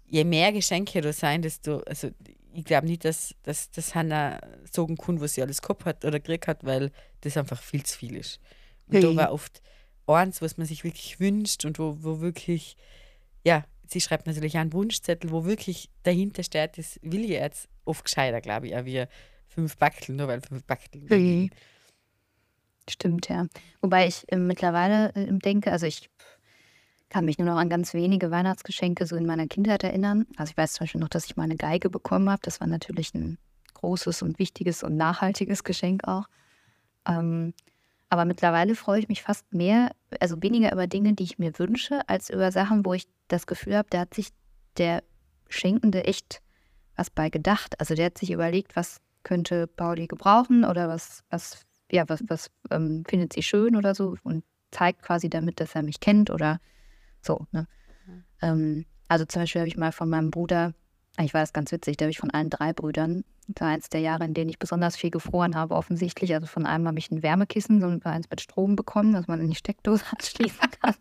je mehr Geschenke da sein, desto, also ich glaube nicht, dass, dass, dass Hannah sagen kann, was sie alles gehabt hat oder gekriegt hat, weil das einfach viel zu viel ist. Und hey. da war oft eins, was man sich wirklich wünscht und wo, wo wirklich, ja, sie schreibt natürlich einen Wunschzettel, wo wirklich dahinter steht, das will ich jetzt oft gescheiter, glaube ich, auch wie fünf Backeln, nur weil fünf Backeln. Hey. Stimmt, ja. Wobei ich äh, mittlerweile äh, denke, also ich kann mich nur noch an ganz wenige Weihnachtsgeschenke so in meiner Kindheit erinnern. Also ich weiß zum Beispiel noch, dass ich meine Geige bekommen habe. Das war natürlich ein großes und wichtiges und nachhaltiges Geschenk auch. Ähm, aber mittlerweile freue ich mich fast mehr, also weniger über Dinge, die ich mir wünsche, als über Sachen, wo ich das Gefühl habe, da hat sich der Schenkende echt was bei gedacht. Also der hat sich überlegt, was könnte Pauli gebrauchen oder was, was, ja, was, was ähm, findet sie schön oder so und zeigt quasi damit, dass er mich kennt oder so, ne? Ähm, also zum Beispiel habe ich mal von meinem Bruder eigentlich war das ganz witzig, da habe ich von allen drei Brüdern, das war eins der Jahre, in denen ich besonders viel gefroren habe, offensichtlich. Also von einem habe ich ein Wärmekissen, so eins mit Strom bekommen, dass man in die Steckdose <laughs> anschließen kann.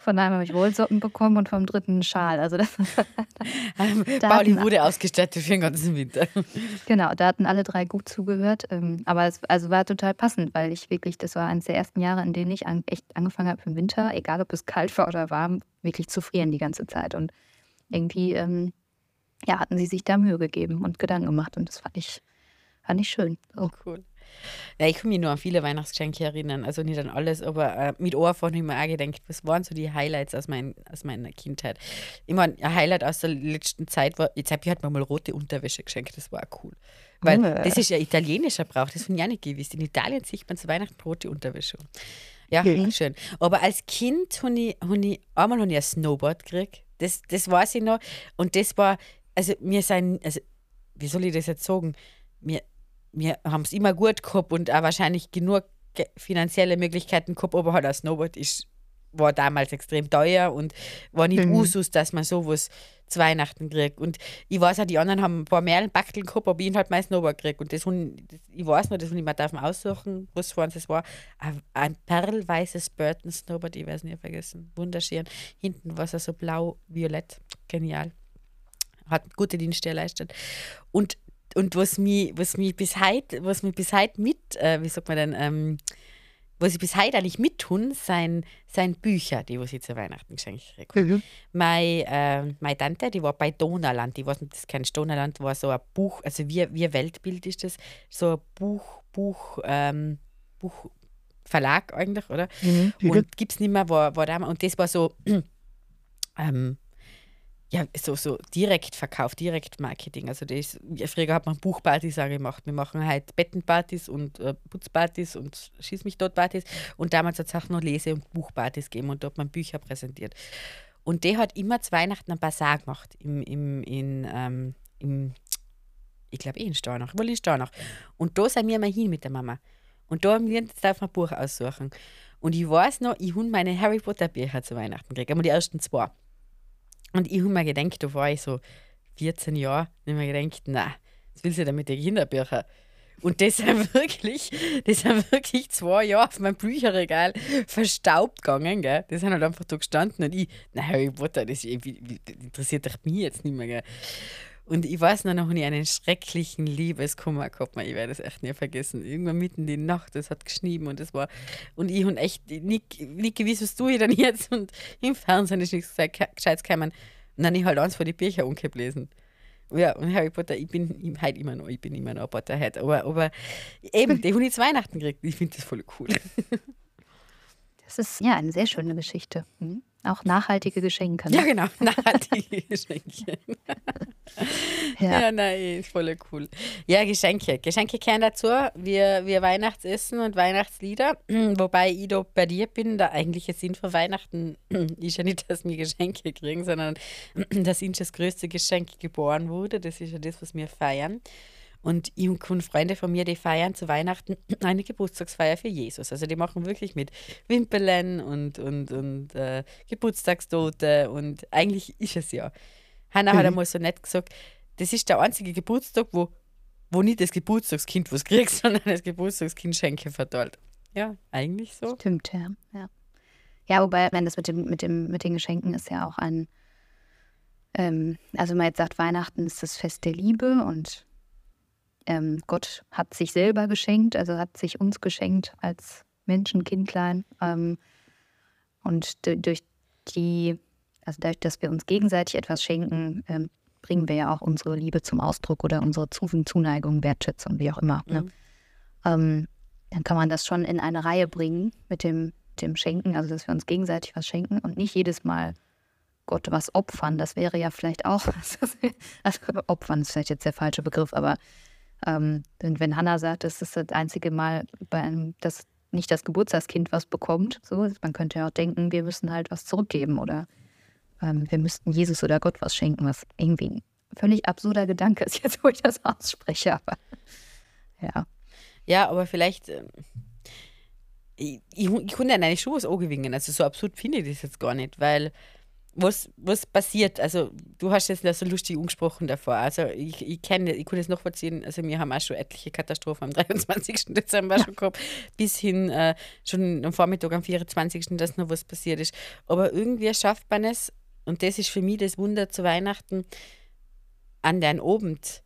Von einem habe ich Wollsocken bekommen und vom dritten einen Schal. Also das <laughs> <laughs> da Pauli wurde ausgestattet für den ganzen Winter. <laughs> Genau, da hatten alle drei gut zugehört. Ähm, aber es also war total passend, weil ich wirklich, das war eines der ersten Jahre, in denen ich echt angefangen habe im Winter, egal ob es kalt war oder warm, wirklich zu frieren die ganze Zeit. Und irgendwie ähm, ja, hatten sie sich da Mühe gegeben und Gedanken gemacht. Und das fand ich, fand ich schön. So. Cool. Ja, ich kann mich nur an viele Weihnachtsgeschenke erinnern, also nicht an alles, aber äh, mit Ohrfach habe ich mir auch gedacht, was waren so die Highlights aus, mein, aus meiner Kindheit? Ich meine, ein Highlight aus der letzten Zeit war, jetzt habe ich halt mal rote Unterwäsche geschenkt, das war auch cool. Weil oh. das ist ja italienischer Brauch, das von ja nicht gewusst. In Italien sieht man zu Weihnachten rote Unterwäsche. Ja, mhm. schön. Aber als Kind habe ich, hab ich einmal hab ich ein Snowboard gekriegt. Das, das weiß ich noch. Und das war, also wir sind, also wie soll ich das jetzt sagen? Wir, wir haben es immer gut gehabt und auch wahrscheinlich genug finanzielle Möglichkeiten gehabt, aber halt ein Snowboard ist, war damals extrem teuer und war nicht mhm. Usus, dass man sowas zu Weihnachten kriegt. Und ich weiß auch, die anderen haben ein paar mehr Backeln gehabt, aber ich halt mein Snowboard gekriegt. Und das, ich weiß noch, das ich mir darf aussuchen, was von es war. Ein perlweißes Burton Snowboard, ich weiß nicht vergessen. Wunderschön. Hinten war es so blau-violett. Genial hat gute Dienste erleistet. Und, und was mich, was mich bis heute, was mich bis heute mit, äh, wie sagt man denn, ähm, was ich bis heute eigentlich mittun, sind, sind Bücher, die was ich zu Weihnachten geschenkt kriege. Mhm. Meine, äh, meine Tante, die war bei Donauland, die weiß nicht, das kein Donauland, war so ein Buch, also wie, wie Weltbild ist das, so ein Buch, Buch, ähm, Buch, Verlag eigentlich, oder? Mhm. Und gibt es nicht mehr, war, war damals, und das war so, <clears throat> ähm, ja, so, so Direktverkauf, Direktmarketing. Also das, früher hat man Buchpartys auch gemacht. Wir machen halt Bettenpartys und äh, Putzpartys und Schieß mich dort Partys. Und damals hat es auch noch Lese- und Buchpartys gegeben und dort man Bücher präsentiert. Und der hat immer zu Weihnachten ein Basar gemacht im, im, in, ähm, im ich glaube eh in Stornach, wohl in Stornach. Und da sind wir mal hin mit der Mama. Und da haben wir jetzt darf man ein Buch aussuchen. Und ich weiß noch, ich habe meine Harry Potter Bücher zu Weihnachten gekriegt, aber die ersten zwei. Und ich habe mir gedacht, da war ich so 14 Jahre, und ich mir gedacht, na, was willst du denn mit den Kinderbüchern? Und das sind <laughs> wirklich, das sind wirklich zwei Jahre auf meinem Bücherregal verstaubt gegangen, gell? Die sind halt einfach da gestanden und ich, na Harry Potter, das, das interessiert doch mich jetzt nicht mehr, gell? Und ich weiß noch, noch nie einen schrecklichen Liebeskummer gehabt. Ich werde das echt nie vergessen. Irgendwann mitten in die Nacht, das hat geschnieben und das war. Und ich habe echt nicht, nicht gewusst, was tue ich denn jetzt? Und im Fernsehen ist nichts Gescheites gekommen. Und dann habe ich halt eins von den Büchern umgelesen. Ja, und Harry Potter, ich bin halt immer noch, ich bin immer noch ein Potterhead. Aber, aber eben, die habe ich zu Weihnachten gekriegt. Ich finde das voll cool. Das ist ja eine sehr schöne Geschichte. Mhm. Auch nachhaltige Geschenke. Ne? Ja, genau, <laughs> nachhaltige Geschenke. ja. ja, nein, ist voll cool. Ja, Geschenke. Geschenke kehren dazu. Wir, wir Weihnachtsessen und Weihnachtslieder. <clears throat> Wobei ich da bei dir bin, der eigentliche Sinn von Weihnachten <clears throat> ist ja nicht, dass wir Geschenke kriegen, sondern <clears throat> dass uns das größte Geschenk geboren wurde. Das ist ja das, was wir feiern. Und ich und Freunde von mir, die feiern zu Weihnachten <clears throat> eine Geburtstagsfeier für Jesus. Also die machen wirklich mit Wimpeln und, und, und äh, Geburtstagstote und eigentlich ist es ja. Hannah mhm. hat einmal so nett gesagt, das ist der einzige Geburtstag, wo, wo nicht das Geburtstagskind was kriegt, <laughs> sondern das Geburtstagskind Schenke verteilt. Ja, eigentlich so. Stimmt, ja. Ja, ja wobei, wenn das mit, dem, mit, dem, mit den Geschenken ist ja auch ein, ähm, also man jetzt sagt, Weihnachten ist das Fest der Liebe und ähm, Gott hat sich selber geschenkt, also hat sich uns geschenkt als Menschenkindlein. Ähm, und durch die, also dadurch, dass wir uns gegenseitig etwas schenken, ähm, bringen wir ja auch unsere Liebe zum Ausdruck oder unsere Zuneigung, Wertschätzung, wie auch immer. Ne? Mhm. Ähm, dann kann man das schon in eine Reihe bringen mit dem, dem Schenken, also dass wir uns gegenseitig was schenken und nicht jedes Mal Gott was opfern. Das wäre ja vielleicht auch, <laughs> also opfern ist vielleicht jetzt der falsche Begriff, aber ähm, denn wenn Hannah sagt, das ist das einzige Mal, dass nicht das Geburtstagskind was bekommt, so, man könnte ja auch denken, wir müssen halt was zurückgeben oder ähm, wir müssten Jesus oder Gott was schenken, was irgendwie ein völlig absurder Gedanke ist, <laughs> jetzt wo ich das ausspreche, aber ja. Ja, aber vielleicht, äh, ich, ich, ich konnte eigentlich schon was angewinnen, also so absurd finde ich das jetzt gar nicht, weil was, was passiert. Also, du hast jetzt so lustig angesprochen davor. Also, ich, ich kenne, ich kann das noch verziehen. Also, wir haben auch schon etliche Katastrophen am <laughs> 23. Dezember schon gehabt, bis hin äh, schon am Vormittag am 24. dass noch was passiert ist. Aber irgendwie schafft man es, und das ist für mich das Wunder zu Weihnachten, an den Abend.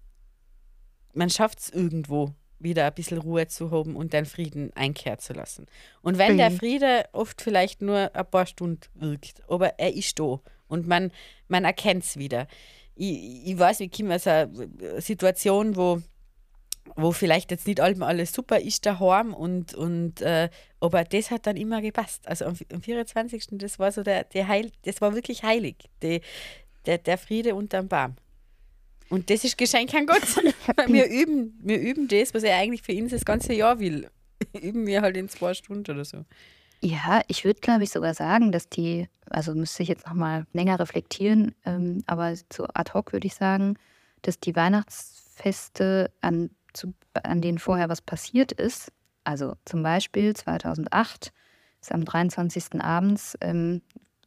Man schafft es irgendwo wieder ein bisschen Ruhe zu haben und den Frieden einkehren zu lassen. Und wenn der Friede oft vielleicht nur ein paar Stunden wirkt, aber er ist da und man, man erkennt es wieder. Ich, ich weiß, wie kommen aus einer Situation, wo, wo vielleicht jetzt nicht allem alles super ist daheim und, und äh, aber das hat dann immer gepasst. Also am, am 24. das war so der, der Heil, das war wirklich heilig, die, der, der Friede unterm Baum. Und das ist Geschenk an Gott. <laughs> wir, üben, wir üben das, was er eigentlich für ihn das ganze Jahr will. <laughs> üben wir halt in zwei Stunden oder so. Ja, ich würde, glaube ich, sogar sagen, dass die, also müsste ich jetzt nochmal länger reflektieren, ähm, aber so ad hoc würde ich sagen, dass die Weihnachtsfeste, an, zu, an denen vorher was passiert ist, also zum Beispiel 2008 ist am 23. abends ähm,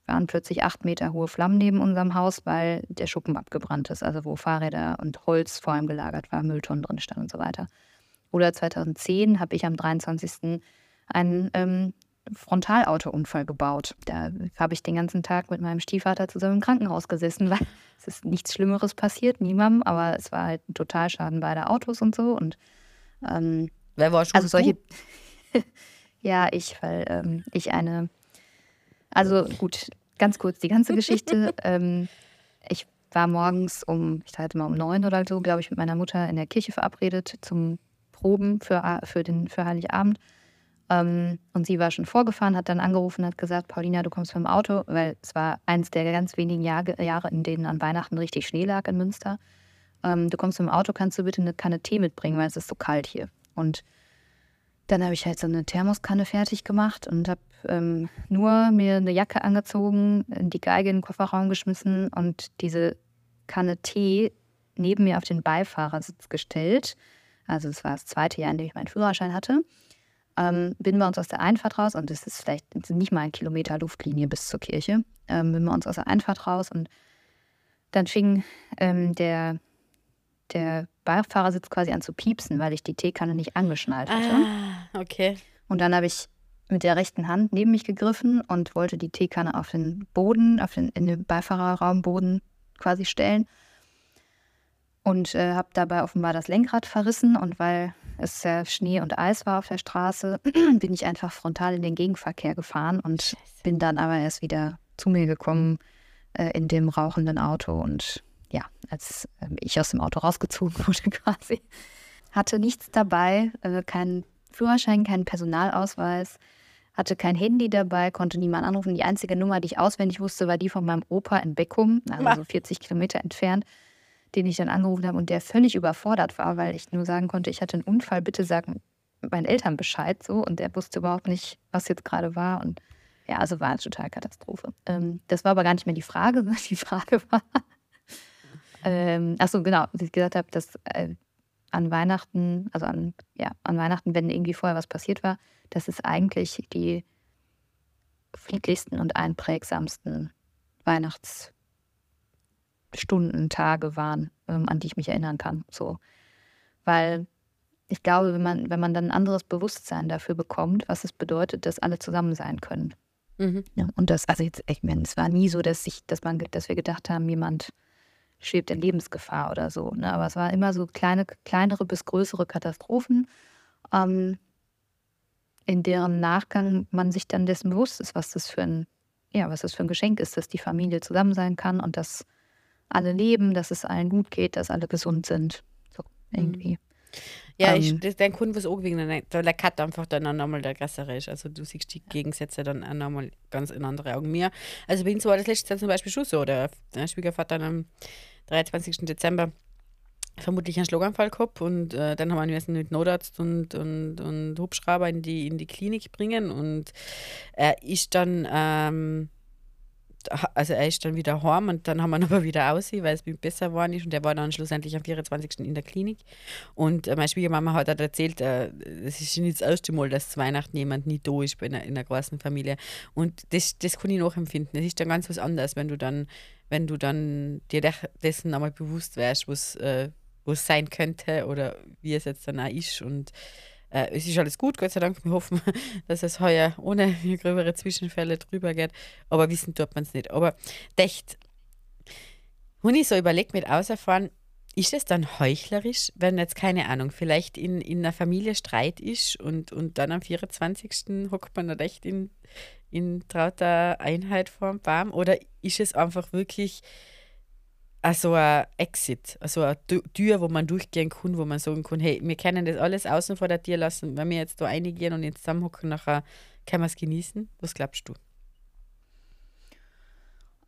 waren plötzlich acht Meter hohe Flammen neben unserem Haus, weil der Schuppen abgebrannt ist, also wo Fahrräder und Holz vor allem gelagert war, Mülltonnen drin standen und so weiter. Oder 2010 habe ich am 23. einen ähm, Frontalautounfall gebaut. Da habe ich den ganzen Tag mit meinem Stiefvater zusammen im Krankenhaus gesessen, <laughs> weil es ist nichts Schlimmeres passiert, niemandem, aber es war halt ein Totalschaden beider Autos und so. Und ähm, wer war schon? Also solche. <laughs> ja, ich, weil ähm, ich eine also gut, ganz kurz die ganze Geschichte. <laughs> ähm, ich war morgens um, ich hatte mal um neun oder so, glaube ich, mit meiner Mutter in der Kirche verabredet zum Proben für, für, den, für Heiligabend. Ähm, und sie war schon vorgefahren, hat dann angerufen und hat gesagt, Paulina, du kommst mit dem Auto, weil es war eines der ganz wenigen Jahre, Jahre in denen an Weihnachten richtig Schnee lag in Münster. Ähm, du kommst mit dem Auto, kannst du bitte eine Kanne Tee mitbringen, weil es ist so kalt hier. Und dann habe ich halt so eine Thermoskanne fertig gemacht und habe ähm, nur mir eine Jacke angezogen, die Geige in den Kofferraum geschmissen und diese Kanne Tee neben mir auf den Beifahrersitz gestellt. Also es war das zweite Jahr, in dem ich meinen Führerschein hatte. Ähm, bin wir uns aus der Einfahrt raus und es ist vielleicht nicht mal ein Kilometer Luftlinie bis zur Kirche. Ähm, bin wir uns aus der Einfahrt raus und dann fing ähm, der der Beifahrersitz quasi an zu piepsen, weil ich die Teekanne nicht angeschnallt hatte. Ah, okay. Und dann habe ich mit der rechten Hand neben mich gegriffen und wollte die Teekanne auf den Boden, auf den, in den Beifahrerraumboden quasi stellen. Und äh, habe dabei offenbar das Lenkrad verrissen. Und weil es sehr Schnee und Eis war auf der Straße, <clears throat> bin ich einfach frontal in den Gegenverkehr gefahren und Scheiße. bin dann aber erst wieder zu mir gekommen äh, in dem rauchenden Auto und ja, als ähm, ich aus dem Auto rausgezogen <laughs> wurde quasi, hatte nichts dabei, äh, keinen Führerschein, keinen Personalausweis, hatte kein Handy dabei, konnte niemand anrufen. Die einzige Nummer, die ich auswendig wusste, war die von meinem Opa in Beckum, also so 40 Kilometer entfernt, den ich dann angerufen habe und der völlig überfordert war, weil ich nur sagen konnte, ich hatte einen Unfall, bitte sagen meinen Eltern Bescheid so und der wusste überhaupt nicht, was jetzt gerade war und ja, also war eine total Katastrophe. Ähm, das war aber gar nicht mehr die Frage, <laughs> die Frage war, ähm, achso, genau, dass ich gesagt habe, dass äh, an Weihnachten, also an, ja, an Weihnachten, wenn irgendwie vorher was passiert war, dass es eigentlich die friedlichsten und einprägsamsten Weihnachtsstunden, Tage waren, ähm, an die ich mich erinnern kann. So. Weil ich glaube, wenn man, wenn man dann ein anderes Bewusstsein dafür bekommt, was es bedeutet, dass alle zusammen sein können. Mhm. Ja, und das, also jetzt, ich meine, es war nie so, dass ich, dass man, dass wir gedacht haben, jemand schwebt in Lebensgefahr oder so. Ne? Aber es waren immer so kleine, kleinere bis größere Katastrophen, ähm, in deren Nachgang man sich dann dessen bewusst ist, was das für ein, ja, was das für ein Geschenk ist, dass die Familie zusammen sein kann und dass alle leben, dass es allen gut geht, dass alle gesund sind. So irgendwie. Ja, ähm, ich, das, dein Kunde was auch wegen der, der Kat einfach dann auch nochmal der größere ist. Also du siehst die Gegensätze dann auch nochmal ganz in andere Augen. Mir, also bei uns war das letzte Jahr zum Beispiel schon so. Der, der Schwiegervater am 23. Dezember vermutlich einen Schlaganfall gehabt und äh, dann haben wir müssen mit Notarzt und, und, und Hubschrauber in die, in die Klinik bringen und er ist dann ähm, also er ist dann wieder heim und dann haben wir ihn <laughs> aber wieder aus, weil es ihm besser geworden ist und er war dann schlussendlich am 24. in der Klinik. Und äh, meine Schwiegermama hat halt erzählt, äh, es ist nicht das erste Mal, dass zu Weihnachten jemand nicht da ist in einer, in einer großen Familie. Und das, das kann ich nachempfinden. Es ist dann ganz was anderes, wenn du dann, wenn du dann dir dessen einmal bewusst wärst, was äh, sein könnte oder wie es jetzt dann auch ist. Und äh, es ist alles gut, Gott sei Dank. Wir hoffen, <laughs> dass es heuer ohne <laughs> gröbere Zwischenfälle drüber geht. Aber wissen tut man es nicht. Aber wenn ich so überlegt mit Außerfahren, ist es dann heuchlerisch, wenn jetzt, keine Ahnung, vielleicht in, in einer Familie Streit ist und, und dann am 24. hockt man dann echt in, in trauter Einheit vorm Baum? Oder ist es einfach wirklich also ein Exit, also eine Tür, wo man durchgehen kann, wo man sagen kann, hey, wir können das alles außen vor der Tür lassen, wenn wir jetzt da reingehen und jetzt zusammenhocken, nachher können wir es genießen. Was glaubst du?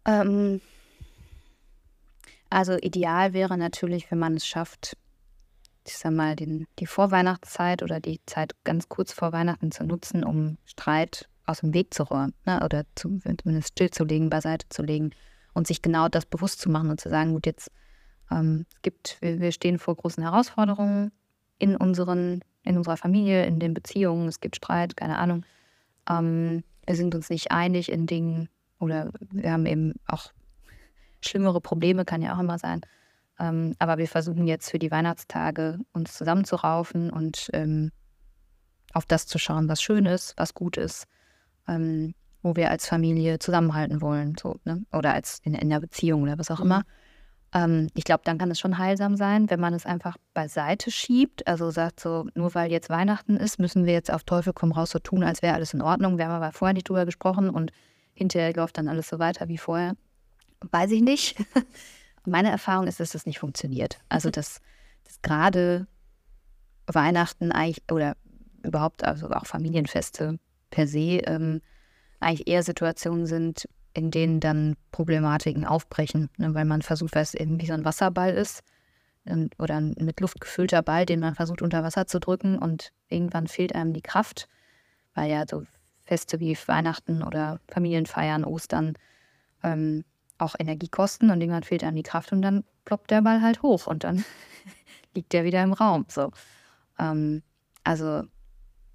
Ähm, also ideal wäre natürlich, wenn man es schafft, ich sag mal, den, die Vorweihnachtszeit oder die Zeit ganz kurz vor Weihnachten zu nutzen, um Streit aus dem Weg zu räumen ne? oder zumindest stillzulegen, beiseite zu legen und sich genau das bewusst zu machen und zu sagen, gut, jetzt ähm, gibt, wir, wir stehen vor großen Herausforderungen in unseren, in unserer Familie, in den Beziehungen, es gibt Streit, keine Ahnung. Ähm, wir sind uns nicht einig in Dingen oder wir haben eben auch schlimmere Probleme, kann ja auch immer sein. Ähm, aber wir versuchen jetzt für die Weihnachtstage uns zusammenzuraufen und ähm, auf das zu schauen, was schön ist, was gut ist. Ähm, wo wir als Familie zusammenhalten wollen, so, ne? oder als in, in der Beziehung oder was auch mhm. immer. Ähm, ich glaube, dann kann es schon heilsam sein, wenn man es einfach beiseite schiebt. Also sagt so, nur weil jetzt Weihnachten ist, müssen wir jetzt auf Teufel komm raus so tun, als wäre alles in Ordnung. Wir haben aber vorher nicht drüber gesprochen und hinterher läuft dann alles so weiter wie vorher. Weiß ich nicht. <laughs> Meine Erfahrung ist, dass das nicht funktioniert. Also, dass, dass gerade Weihnachten eigentlich oder überhaupt, also auch Familienfeste per se, ähm, eigentlich eher Situationen sind, in denen dann Problematiken aufbrechen, ne, weil man versucht, weil es eben wie so ein Wasserball ist oder ein mit Luft gefüllter Ball, den man versucht unter Wasser zu drücken und irgendwann fehlt einem die Kraft, weil ja so Feste wie Weihnachten oder Familienfeiern, Ostern ähm, auch Energie kosten und irgendwann fehlt einem die Kraft und dann ploppt der Ball halt hoch und dann <laughs> liegt der wieder im Raum. So. Ähm, also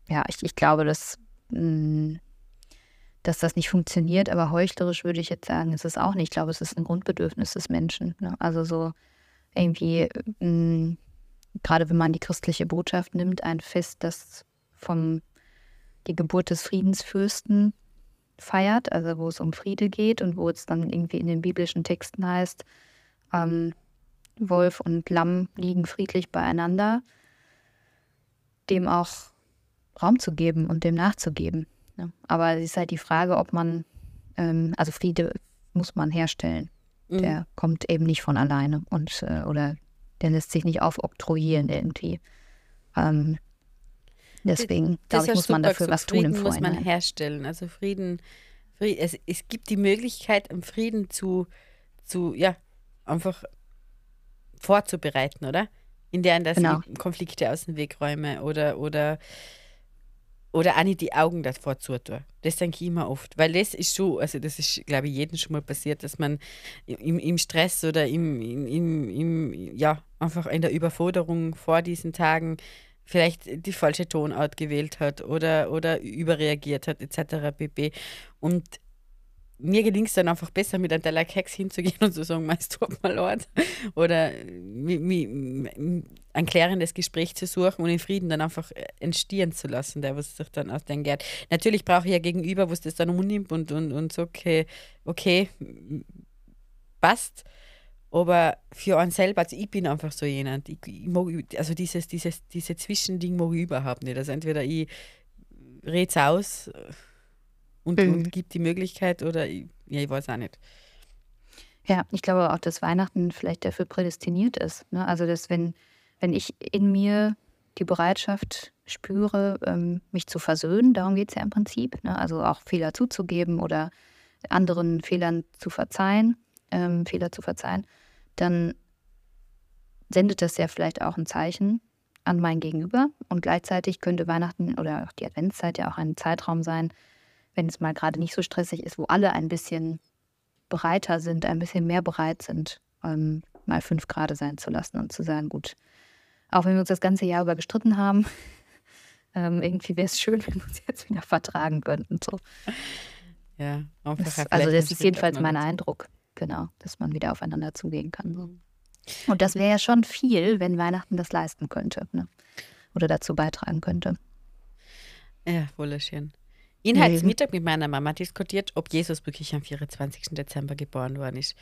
ja, ich, ich glaube, dass mh, mm, dass das nicht funktioniert, aber heuchlerisch würde ich jetzt sagen, ist es auch nicht. Ich glaube, es ist ein Grundbedürfnis des Menschen. Ne? Also so irgendwie, mh, mm, gerade wenn man die christliche Botschaft nimmt, ein Fest, das vom die Geburt des Friedensfürsten feiert, also wo es um Friede geht und wo es dann irgendwie in den biblischen Texten heißt, ähm, Wolf und Lamm liegen friedlich beieinander, dem auch Raum zu geben und dem nachzugeben. Ne? Aber es ist halt die Frage, ob man, ähm, also Friede muss man herstellen. Mhm. Der kommt eben nicht von alleine und äh, oder der lässt sich nicht aufoktroyieren irgendwie. Ähm, deswegen glaube ich, muss man dafür was Frieden tun im Vorhinein. muss man herstellen. Also Frieden, Frieden es, es gibt die Möglichkeit, um Frieden zu, zu, ja, einfach vorzubereiten, oder? In der dass genau. ich Konflikte aus dem Weg räume oder, oder oder auch nicht die Augen davor zutun. Das denke ich immer oft. Weil das ist schon, also das ist, glaube ich, jedem schon mal passiert, dass man im, im Stress oder im, im, im, ja, einfach in der Überforderung vor diesen Tagen vielleicht die falsche Tonart gewählt hat oder, oder überreagiert hat, etc. pp. Und mir gelingt es dann einfach besser, mit einem Teller Keks hinzugehen und zu sagen, meinst tut mir leid. Oder ein klärendes Gespräch zu suchen und in Frieden dann einfach entstehen zu lassen, der was sich dann aus den Gerd. Natürlich brauche ich ja Gegenüber, was das dann umnimmt und, und, und so, okay, okay, passt. Aber für einen selber, also ich bin einfach so jemand, ich, ich mag, also dieses, dieses, diese Zwischending mag ich überhaupt nicht. Also entweder ich rede es aus und, mhm. und gibt die Möglichkeit oder ich, ja, ich weiß auch nicht. Ja, ich glaube auch, dass Weihnachten vielleicht dafür prädestiniert ist. Ne? Also, dass wenn, wenn ich in mir die Bereitschaft spüre, ähm, mich zu versöhnen, darum geht es ja im Prinzip, ne? also auch Fehler zuzugeben oder anderen Fehlern zu verzeihen, ähm, Fehler zu verzeihen, dann sendet das ja vielleicht auch ein Zeichen an mein Gegenüber. Und gleichzeitig könnte Weihnachten oder auch die Adventszeit ja auch ein Zeitraum sein, wenn es mal gerade nicht so stressig ist, wo alle ein bisschen bereiter sind, ein bisschen mehr bereit sind, ähm, mal fünf Grad sein zu lassen und zu sagen, gut, auch wenn wir uns das ganze Jahr über gestritten haben, <laughs> ähm, irgendwie wäre es schön, <laughs> wenn wir uns jetzt wieder vertragen könnten. So. Ja, das, also das ist jedenfalls mein Eindruck, genau, dass man wieder aufeinander zugehen kann. So. Und das wäre ja schon viel, wenn Weihnachten das leisten könnte ne? oder dazu beitragen könnte. Ja, wunderschön. Inhaltsmittag mit meiner Mama diskutiert, ob Jesus wirklich am 24. Dezember geboren worden ist.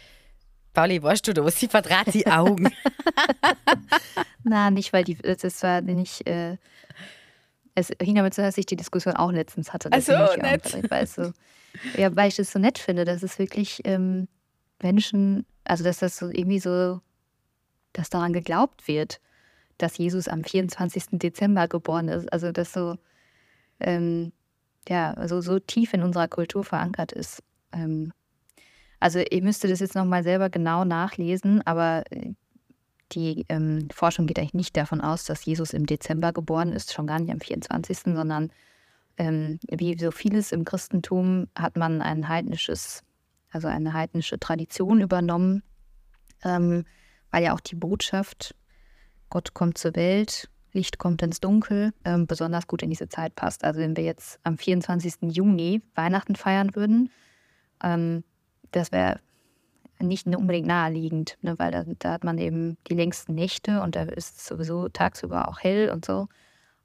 Pauli, weißt du da, sie verdraht die Augen. <laughs> Na, nicht, weil die, das war nicht, äh, es hing damit zusammen, dass ich die Diskussion auch letztens hatte. Ach so, nett. Weil, so, ja, weil ich das so nett finde, dass es wirklich ähm, Menschen, also dass das so irgendwie so, dass daran geglaubt wird, dass Jesus am 24. Dezember geboren ist. Also dass so, ähm, ja, also so tief in unserer Kultur verankert ist. Ähm, also ihr müsstet das jetzt nochmal selber genau nachlesen, aber äh, die ähm, Forschung geht eigentlich nicht davon aus, dass Jesus im Dezember geboren ist, schon gar nicht am 24., sondern ähm, wie so vieles im Christentum hat man ein heidnisches, also eine heidnische Tradition übernommen, ähm, weil ja auch die Botschaft, Gott kommt zur Welt, Licht kommt ins Dunkel, ähm, besonders gut in diese Zeit passt. Also wenn wir jetzt am 24. Juni Weihnachten feiern würden, ähm, das wäre nicht unbedingt naheliegend, ne, weil da, da, hat man eben die längsten Nächte und da ist es sowieso tagsüber auch hell und so.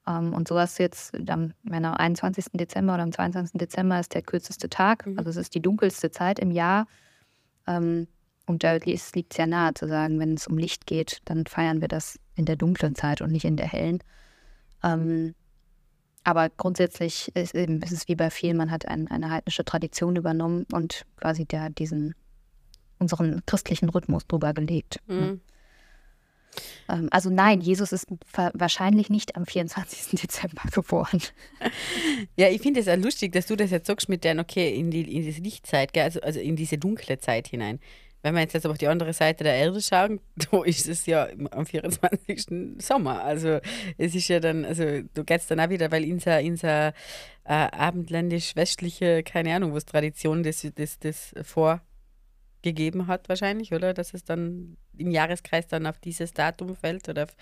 Ähm, und sowas jetzt am, am 21. Dezember oder am 22. Dezember ist der kürzeste Tag, mhm. also es ist die dunkelste Zeit im Jahr. Ähm, und da liegt es ja nahe zu sagen, wenn es um Licht geht, dann feiern wir das in der dunklen Zeit und nicht in der hellen. Ähm, aber grundsätzlich ist, eben, ist es wie bei vielen, man hat ein, eine heidnische Tradition übernommen und quasi der, diesen unseren christlichen Rhythmus drüber gelegt. Ne? Mhm. Ähm, also nein, Jesus ist wahrscheinlich nicht am 24. <laughs> Dezember geboren. Ja, ich finde es auch lustig, dass du das jetzt sagst mit der, okay, in, die, in diese Lichtzeit, also, also in diese dunkle Zeit hinein. Wenn wir jetzt, auf die andere Seite der Erde schauen, <laughs> da ist es ja am 24. Sommer. Also es ist ja dann, also du gehst dann auch wieder, weil unser, unser äh, abendländisch-westliche, keine Ahnung, was Tradition das, das, das vor gegeben hat wahrscheinlich, oder? Dass es dann im Jahreskreis dann auf dieses Datum fällt oder auf,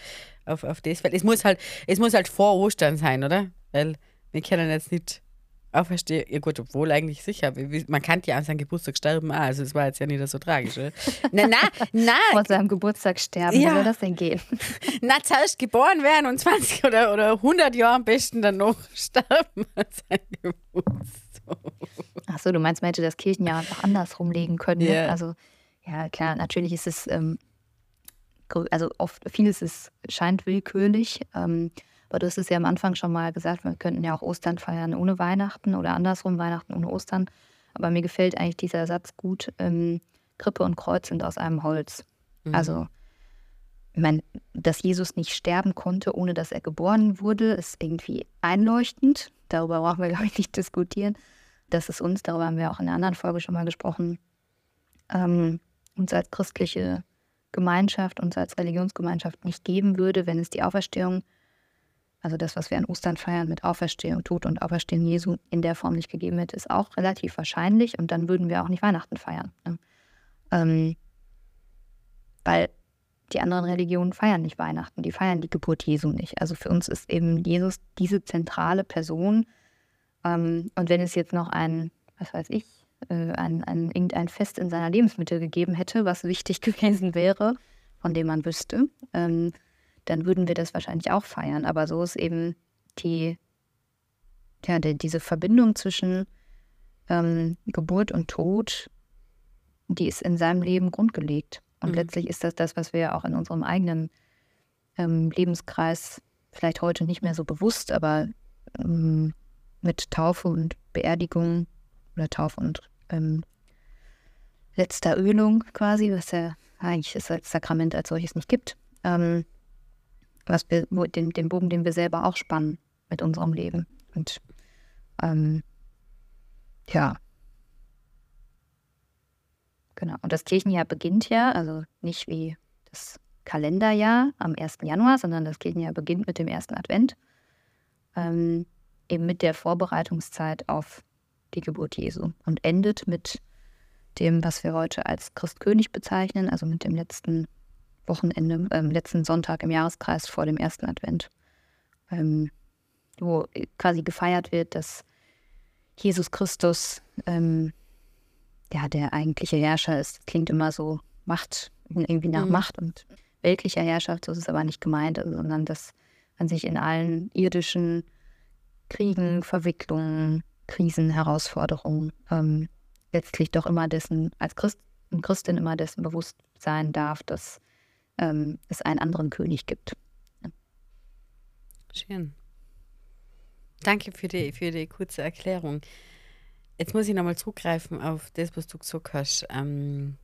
auf, auf das fällt. Es muss halt, es muss halt vor Ostern sein, oder? Weil wir können jetzt nicht auferstehen. Ja gut, obwohl eigentlich sicher. Man kann ja an seinem Geburtstag sterben auch, also es war jetzt ja nicht so tragisch. Oder? na, na, na. <laughs> Vor seinem Geburtstag sterben, ja. wie soll das denn gehen? <laughs> Na, zuerst geboren werden und 20 oder, oder 100 Jahre am besten dann noch <laughs> sterben an seinem Geburtstag. Ach so, du meinst, man hätte das Kirchenjahr einfach andersrum legen können. Yeah. Ne? Also, ja, klar, natürlich ist es, ähm, also oft, vieles ist, scheint willkürlich. Ähm, aber du hast es ja am Anfang schon mal gesagt, wir könnten ja auch Ostern feiern ohne Weihnachten oder andersrum, Weihnachten ohne Ostern. Aber mir gefällt eigentlich dieser Satz gut, ähm, Krippe und Kreuz sind aus einem Holz. Mhm. Also, ich meine, dass Jesus nicht sterben konnte, ohne dass er geboren wurde, ist irgendwie einleuchtend. Darüber brauchen wir, <laughs> glaube ich, nicht diskutieren dass es uns, darüber haben wir auch in einer anderen Folge schon mal gesprochen, ähm, uns als christliche Gemeinschaft, uns als Religionsgemeinschaft nicht geben würde, wenn es die Auferstehung, also das, was wir an Ostern feiern mit Auferstehung, Tod und Auferstehung Jesu in der Form nicht gegeben hätte, ist auch relativ wahrscheinlich und dann würden wir auch nicht Weihnachten feiern. Ne? Ähm, weil die anderen Religionen feiern nicht Weihnachten, die feiern die Geburt Jesu nicht. Also für uns ist eben Jesus diese zentrale Person, ähm, und wenn es jetzt noch ein, was weiß ich, äh, ein, ein, irgendein Fest in seiner Lebensmittel gegeben hätte, was wichtig <laughs> gewesen wäre, von dem man wüsste, ähm, dann würden wir das wahrscheinlich auch feiern. Aber so ist eben die, ja, die, diese Verbindung zwischen ähm, Geburt und Tod, die ist in seinem Leben grundgelegt. Und mhm. letztlich ist das das, was wir auch in unserem eigenen ähm, Lebenskreis vielleicht heute nicht mehr so bewusst, aber ähm, mit Taufe und Beerdigung oder Taufe und ähm, letzter Ölung quasi, was ja eigentlich das Sakrament als solches nicht gibt. Ähm, was wir, den, den Bogen, den wir selber auch spannen mit unserem Leben. Und ähm, ja. Genau. Und das Kirchenjahr beginnt ja, also nicht wie das Kalenderjahr am 1. Januar, sondern das Kirchenjahr beginnt mit dem ersten Advent. Ähm, eben mit der Vorbereitungszeit auf die Geburt Jesu und endet mit dem, was wir heute als Christkönig bezeichnen, also mit dem letzten Wochenende, äh, letzten Sonntag im Jahreskreis vor dem ersten Advent, ähm, wo quasi gefeiert wird, dass Jesus Christus ähm, ja der eigentliche Herrscher ist. Das klingt immer so Macht, irgendwie nach mhm. Macht und weltlicher Herrschaft, so ist es aber nicht gemeint, sondern dass man sich in allen irdischen Kriegen, Verwicklungen, Krisen, Herausforderungen ähm, letztlich doch immer dessen, als Christ und Christin immer dessen bewusst sein darf, dass ähm, es einen anderen König gibt. Schön. Danke für die, für die kurze Erklärung. Jetzt muss ich nochmal zugreifen auf das, was du gesagt hast. Ähm,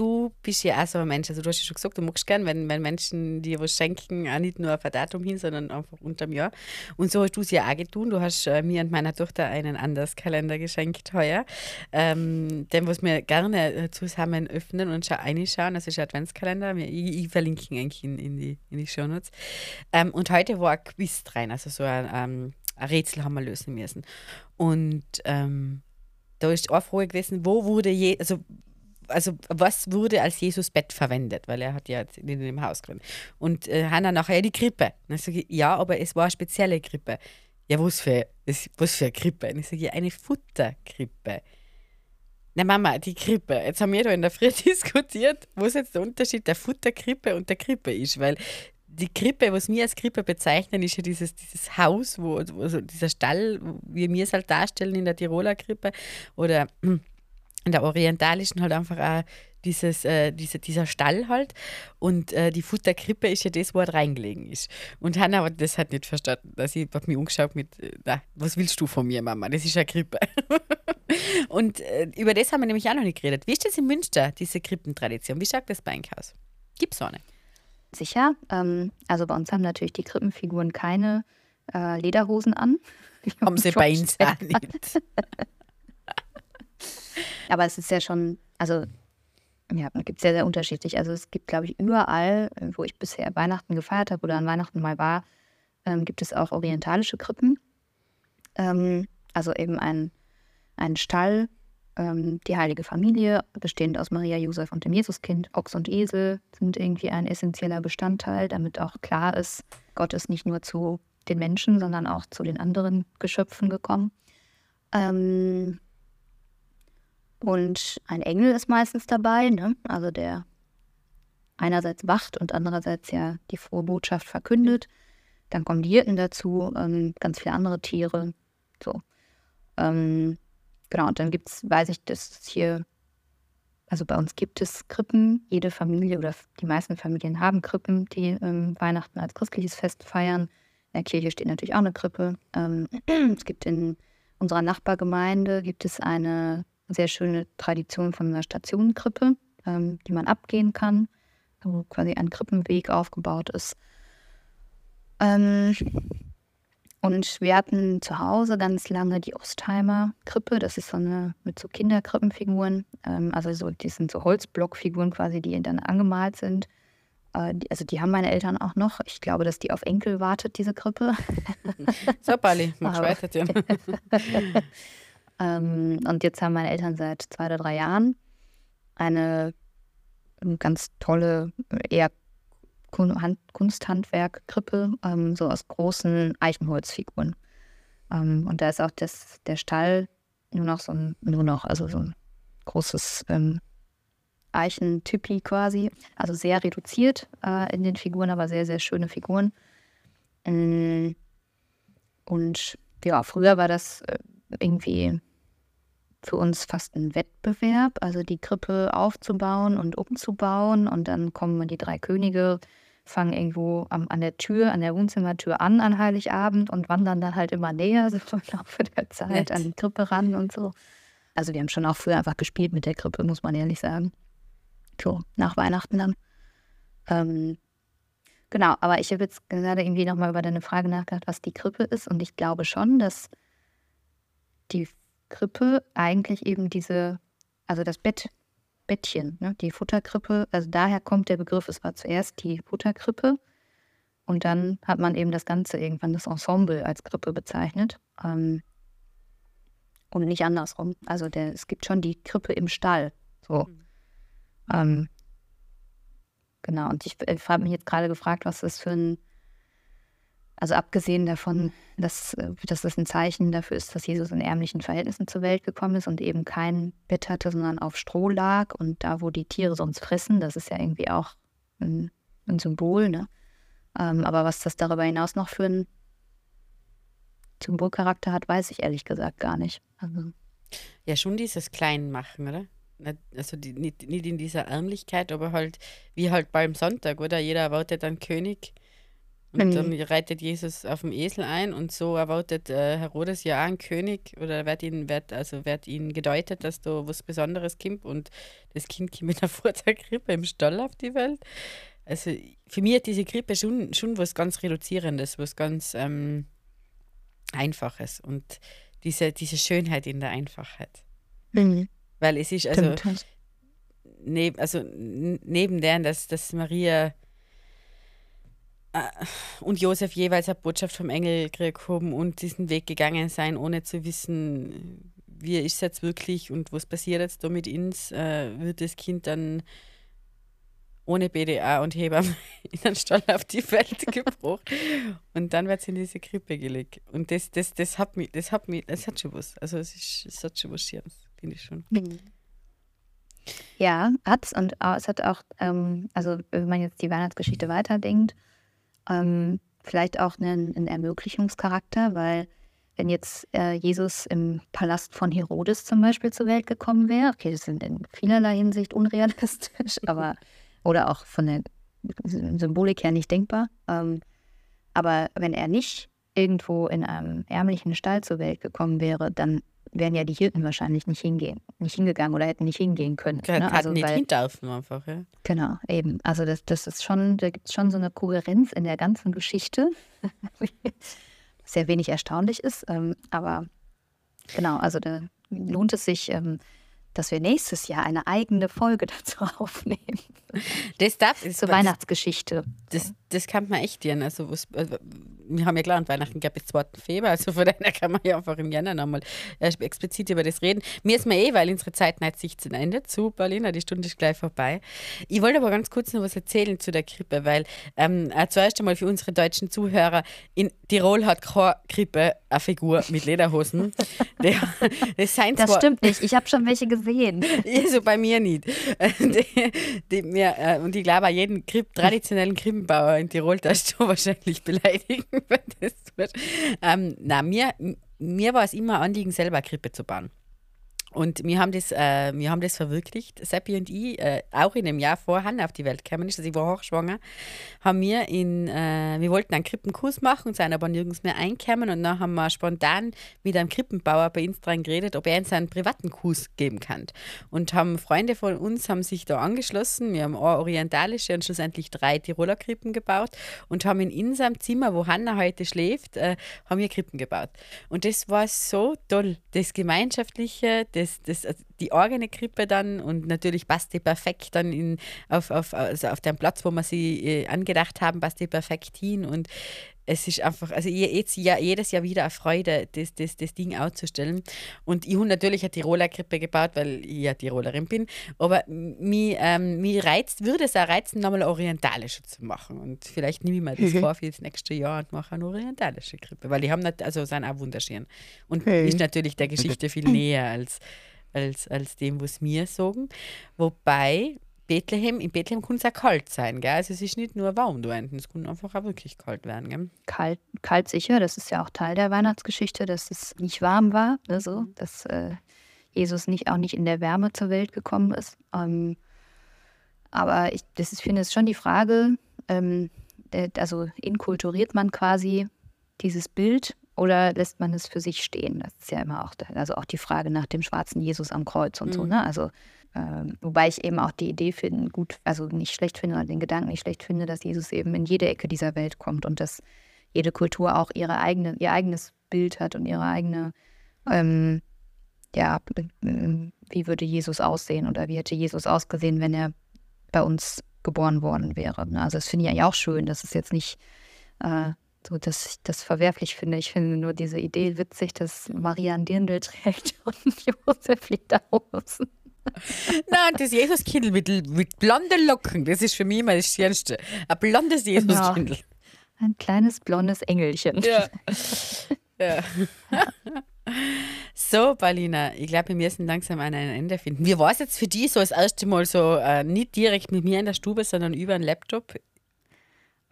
du bist ja auch so ein Mensch, also du hast ja schon gesagt, du magst gern, wenn, wenn Menschen dir was schenken, auch nicht nur auf ein Datum hin, sondern einfach unterm Jahr. Und so hast du es ja auch getan. Du hast äh, mir und meiner Tochter einen Anderskalender geschenkt heuer, ähm, den was wir gerne äh, zusammen öffnen und schau reinschauen. Das ist ein Adventskalender. Ich, ich verlinke ihn eigentlich in, in, die, in die Shownotes. Ähm, und heute war ein Quiz rein, also so ein, ähm, ein Rätsel haben wir lösen müssen. Und ähm, da ist eine Frage gewesen, wo wurde je, also also was wurde als Jesus Bett verwendet, weil er hat ja in dem Haus drin. Und äh, Hannah nachher, die Krippe. Und ich sage, ja, aber es war eine spezielle Krippe. Ja, was für, was für eine Krippe? Und ich sage, ja, eine Futterkrippe. Na Mama, die Krippe. Jetzt haben wir da in der Früh <laughs> diskutiert, was jetzt der Unterschied der Futterkrippe und der Krippe ist, weil die Krippe, was wir als Krippe bezeichnen, ist ja dieses, dieses Haus, wo, also dieser Stall, wie wir es halt darstellen in der Tiroler Krippe oder <clears throat> in der orientalischen halt einfach auch dieses, äh, diese, dieser Stall halt. Und äh, die Futterkrippe ist ja das, wo er reingelegen ist. Und Hannah hat das halt nicht verstanden. Also ich habe mich umgeschaut mit, äh, na, was willst du von mir, Mama? Das ist eine Krippe. <laughs> und äh, über das haben wir nämlich auch noch nicht geredet. Wie ist das in Münster, diese Krippentradition? Wie schaut das bei euch aus? Gibt es eine? Sicher. Ähm, also bei uns haben natürlich die Krippenfiguren keine äh, Lederhosen an. <laughs> Haben sie bei uns auch nicht. <laughs> Aber es ist ja schon, also ja, gibt es sehr, sehr unterschiedlich. Also es gibt, glaube ich, überall, wo ich bisher Weihnachten gefeiert habe oder an Weihnachten mal war, ähm, gibt es auch orientalische Krippen. Ähm, also eben ein, ein Stall, ähm, die heilige Familie, bestehend aus Maria, Josef und dem Jesuskind. Ochs und Esel sind irgendwie ein essentieller Bestandteil, damit auch klar ist, Gott ist nicht nur zu den Menschen, sondern auch zu den anderen Geschöpfen gekommen. Ähm, und ein Engel ist meistens dabei, ne? also der einerseits wacht und andererseits ja die frohe Botschaft verkündet. Dann kommen die Hirten dazu, ähm, ganz viele andere Tiere. So. Ähm, genau, und dann gibt es, weiß ich, dass hier, also bei uns gibt es Krippen. Jede Familie oder die meisten Familien haben Krippen, die ähm, Weihnachten als christliches Fest feiern. In der Kirche steht natürlich auch eine Krippe. Ähm, <clears throat> es gibt in unserer Nachbargemeinde gibt es eine sehr schöne Tradition von einer Stationenkrippe, ähm, die man abgehen kann, wo quasi ein Krippenweg aufgebaut ist. Ähm, und wir hatten zu Hause ganz lange die Ostheimer Krippe. Das ist so eine mit so Kinderkrippenfiguren. Ähm, also so, die sind so Holzblockfiguren quasi, die dann angemalt sind. Äh, die, also die haben meine Eltern auch noch. Ich glaube, dass die auf Enkel wartet, diese Krippe. so, Bali, mach weiter. Ähm, und jetzt haben meine Eltern seit zwei oder drei Jahren eine ganz tolle, eher Kunsthandwerk-Krippe, ähm, so aus großen Eichenholzfiguren. Ähm, und da ist auch das, der Stall nur noch so ein, nur noch, also so ein großes ähm, Eichentypi quasi. Also sehr reduziert äh, in den Figuren, aber sehr, sehr schöne Figuren. Ähm, und ja, früher war das äh, irgendwie für uns fast ein Wettbewerb, also die Krippe aufzubauen und umzubauen. Und dann kommen die drei Könige, fangen irgendwo am, an der Tür, an der Wohnzimmertür an an Heiligabend und wandern dann halt immer näher, <laughs> so im Laufe der Zeit Nett. an die Krippe ran und so. Also wir haben schon auch früher einfach gespielt mit der Krippe, muss man ehrlich sagen. So, nach Weihnachten dann. Ähm, genau, aber ich habe jetzt gerade irgendwie nochmal über deine Frage nachgedacht, was die Krippe ist. Und ich glaube schon, dass die Krippe eigentlich eben diese, also das Bett, Bettchen, ne, die Futterkrippe, also daher kommt der Begriff, es war zuerst die Futterkrippe und dann hat man eben das Ganze irgendwann das Ensemble als Krippe bezeichnet. Ähm, und nicht andersrum. Also der, es gibt schon die Krippe im Stall. So. Mhm. Ähm, genau, und ich, ich habe mich jetzt gerade gefragt, was das für ein, also abgesehen davon, dass, äh, dass das ein Zeichen dafür ist, dass Jesus in ärmlichen Verhältnissen zur Welt gekommen ist und eben kein Bett hatte, sondern auf Stroh lag und da, wo die Tiere sonst fressen, das ist ja irgendwie auch ein, ein Symbol, ne? Ähm, aber was das darüber hinaus noch für ein Symbolcharakter hat, weiß ich ehrlich gesagt gar nicht. Also. Ja, schon dieses Kleinmachen, oder? Also die, nicht, nicht in dieser Ärmlichkeit, aber halt wie halt beim Sonntag, oder? Jeder erwartet einen König und dann reitet Jesus auf dem Esel ein und so erwartet äh, Herodes ja einen König oder wird ihn, wird, also wird ihn gedeutet, dass da was Besonderes kommt und das Kind kommt mit einer <laughs> Vorzeigkrippe im Stall auf die Welt. Also für mich hat diese Krippe schon, schon was ganz Reduzierendes, was ganz ähm, Einfaches und diese, diese Schönheit in der Einfachheit. Mhm. Weil es ist also, neb, also neben der, dass, dass Maria und Josef jeweils eine Botschaft vom Engel gekriegt haben und diesen Weg gegangen sein, ohne zu wissen, wie ist es jetzt wirklich und was passiert jetzt da mit uns, äh, wird das Kind dann ohne BDA und Hebamme <laughs> in den Stall auf die Welt <laughs> gebracht. und dann wird sie in diese Krippe gelegt. Und das, das, das hat mich, das hat mich, das hat schon was. Also es, ist, es hat schon was Schönes, finde ich schon. Mhm. Ja, hat es. Und es hat auch, ähm, also wenn man jetzt die Weihnachtsgeschichte weiterdenkt, ähm, vielleicht auch einen, einen, Ermöglichungscharakter, weil wenn jetzt äh, Jesus im Palast von Herodes zum Beispiel zur Welt gekommen wäre, okay, das sind in vielerlei Hinsicht unrealistisch, <laughs> aber oder auch von der Symbolik her nicht denkbar. Ähm, aber wenn er nicht irgendwo in einem ärmlichen Stall zur Welt gekommen wäre, dann wären ja die Hirten wahrscheinlich nicht hingehen, nicht hingegangen oder hätten nicht hingehen können. Ja, ne? Also nicht weil, dürfen einfach, ja. Genau, eben. Also das, das ist schon, da gibt es schon so eine Kohärenz in der ganzen Geschichte, <laughs> sehr wenig erstaunlich ist. Ähm, aber genau, also da lohnt es sich, ähm, dass wir nächstes Jahr eine eigene Folge <laughs> dazu aufnehmen. Das darf zur Weihnachtsgeschichte. Das, das kann man echt gern. Also, also, wir haben ja klar, an Weihnachten gab es 2. Februar, also von <laughs> daher kann man ja einfach im Januar nochmal äh, explizit über das reden. Mir ist mir eh, weil unsere Zeit neigt sich zum Ende zu, Paulina, die Stunde ist gleich vorbei. Ich wollte aber ganz kurz noch was erzählen zu der Krippe, weil ähm, äh, zuerst einmal für unsere deutschen Zuhörer, in Tirol hat keine Krippe eine Figur mit Lederhosen. <laughs> der, das das stimmt nicht, ich habe schon welche gesehen. <laughs> Also bei mir nicht. die, die, mir, äh, und ich glaube, jeden Kripp, traditionellen Krippenbauer in Tirol darfst du <laughs> wahrscheinlich beleidigen, wenn das tut. Ähm, na, mir, mir war es immer Anliegen, selber Krippe zu bauen. Und wir haben das, äh, wir haben das verwirklicht, Seppi und ich, äh, auch in dem Jahr vor Hannah auf die Welt gekommen ist, also ich war hochschwanger, haben wir in, äh, wir wollten einen Krippenkurs machen sind aber nirgends mehr einkommen und dann haben wir spontan mit einem Krippenbauer bei uns dran geredet, ob er uns einen privaten Kurs geben kann. Und haben Freunde von uns haben sich da angeschlossen, wir haben eine orientalische und schlussendlich drei Tiroler Krippen gebaut. Und haben in unserem Zimmer, wo Hannah heute schläft, äh, haben wir Krippen gebaut. Und das war so toll, das Gemeinschaftliche, das das, das, also die eigene Krippe dann und natürlich passt die perfekt dann in, auf, auf, also auf den Platz, wo wir sie äh, angedacht haben, passt die perfekt hin und es ist einfach, also jetzt, ja, jedes Jahr wieder eine Freude, das, das, das Ding auszustellen. Und ich habe natürlich eine Tiroler Krippe gebaut, weil ich ja Tirolerin bin. Aber mich, ähm, mich reizt, würde es auch reizen, nochmal eine orientalische zu machen. Und vielleicht nehme ich mir das <laughs> vor für das nächste Jahr und mache eine orientalische Krippe, weil die haben nicht, also sind auch wunderschön. Und hey. ist natürlich der Geschichte <laughs> viel näher als, als, als dem, was wir sagen. Wobei Bethlehem, in Bethlehem kann es auch kalt sein, gell? Also es ist nicht nur warm da hinten, es kann einfach auch wirklich kalt werden, gell? Kalt, kalt sicher, das ist ja auch Teil der Weihnachtsgeschichte, dass es nicht warm war, ne, so, mhm. dass äh, Jesus nicht auch nicht in der Wärme zur Welt gekommen ist. Ähm, aber ich, das ist, finde ich schon die Frage, ähm, also inkulturiert man quasi dieses Bild oder lässt man es für sich stehen? Das ist ja immer auch, also auch die Frage nach dem schwarzen Jesus am Kreuz und mhm. so, ne? Also ähm, wobei ich eben auch die Idee finde, gut, also nicht schlecht finde oder den Gedanken nicht schlecht finde, dass Jesus eben in jede Ecke dieser Welt kommt und dass jede Kultur auch ihre eigene, ihr eigenes Bild hat und ihre eigene, ähm, ja, wie würde Jesus aussehen oder wie hätte Jesus ausgesehen, wenn er bei uns geboren worden wäre. Ne? Also das finde ich ja auch schön, dass es jetzt nicht, äh, so, dass ich das verwerflich finde. Ich finde nur diese Idee witzig, dass Maria ein Dirndl trägt <laughs> und Josef Lederhosen. <laughs> Nein, das Jesuskindl mit, mit blonden Locken, das ist für mich immer das Schönste. Ein blondes Jesuskindl. Ja. Ein kleines blondes Engelchen. Ja. <laughs> ja. So, Paulina, ich glaube, wir müssen langsam an ein Ende finden. Wie war es jetzt für dich so das erste Mal so, äh, nicht direkt mit mir in der Stube, sondern über einen Laptop?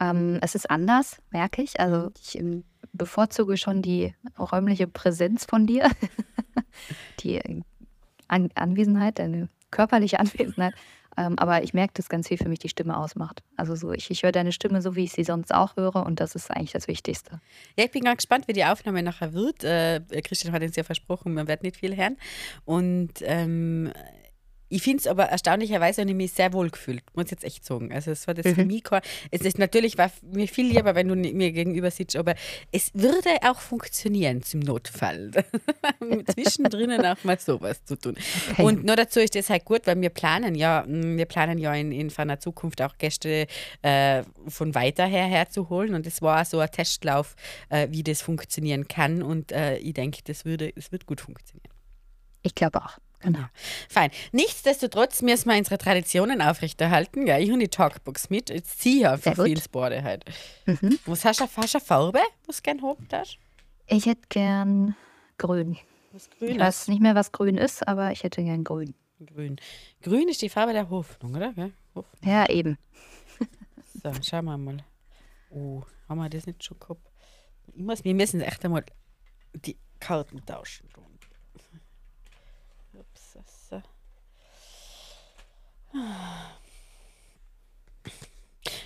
Ähm, es ist anders, merke ich. Also ich ähm, bevorzuge schon die räumliche Präsenz von dir, <laughs> die an Anwesenheit, deine körperliche <laughs> Anwesenheit. Ähm, aber ich merke, dass ganz viel für mich die Stimme ausmacht. Also so, ich, ich höre deine Stimme so, wie ich sie sonst auch höre und das ist eigentlich das Wichtigste. Ja, ich bin ganz gespannt, wie die Aufnahme nachher wird. Äh, Christian hat uns ja versprochen, man wird nicht viel hören. Und ähm, ich finde es aber erstaunlicherweise habe ich mich sehr wohl gefühlt, muss ich jetzt echt sagen. Also es war das mhm. für mich kein, es ist natürlich war mir viel lieber, wenn du mir gegenüber sitzt, aber es würde auch funktionieren zum Notfall. <laughs> Zwischendrin auch mal sowas zu tun. Okay. Und nur dazu ist das halt gut, weil wir planen ja, mm, wir planen ja in, in ferner Zukunft auch Gäste äh, von weiter her herzuholen und es war so ein Testlauf, äh, wie das funktionieren kann und äh, ich denke, das würde, es wird gut funktionieren. Ich glaube auch. Genau. Ja. Fein. Nichtsdestotrotz müssen wir unsere Traditionen aufrechterhalten. Gell? Ich habe die Talkbox mit. Jetzt ziehe ich für viel Sport halt. Mhm. Was hast du, hast du eine Farbe, was du gerne haben darfst? Ich hätte gern grün. Was grün ich weiß nicht mehr, was grün ist, aber ich hätte gern grün. Grün. Grün ist die Farbe der Hoffnung, oder? Hoffnung. Ja, eben. <laughs> so, schauen wir mal. Oh, haben wir das nicht schon gehabt? Ich muss, wir müssen echt einmal die Karten tauschen.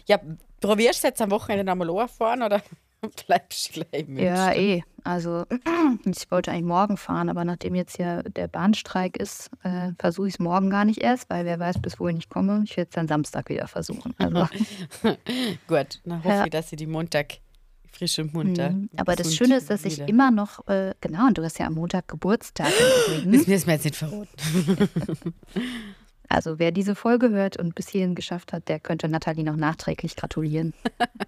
Ja, probierst du jetzt am Wochenende nochmal anfahren oder <laughs> bleibst du gleich mit? Ja, eh. Also, <clears throat> ich wollte eigentlich morgen fahren, aber nachdem jetzt ja der Bahnstreik ist, äh, versuche ich es morgen gar nicht erst, weil wer weiß, bis wohin ich komme. Ich werde es dann Samstag wieder versuchen. Also. <laughs> Gut, dann hoffe ja. ich, dass sie die Montag frisch und munter. Mhm. Aber das Schöne ist, dass ich wieder. immer noch, äh, genau, und du hast ja am Montag Geburtstag. <laughs> Das müssen wir jetzt nicht verraten. Also wer diese Folge hört und bis hierhin geschafft hat, der könnte Nathalie noch nachträglich gratulieren.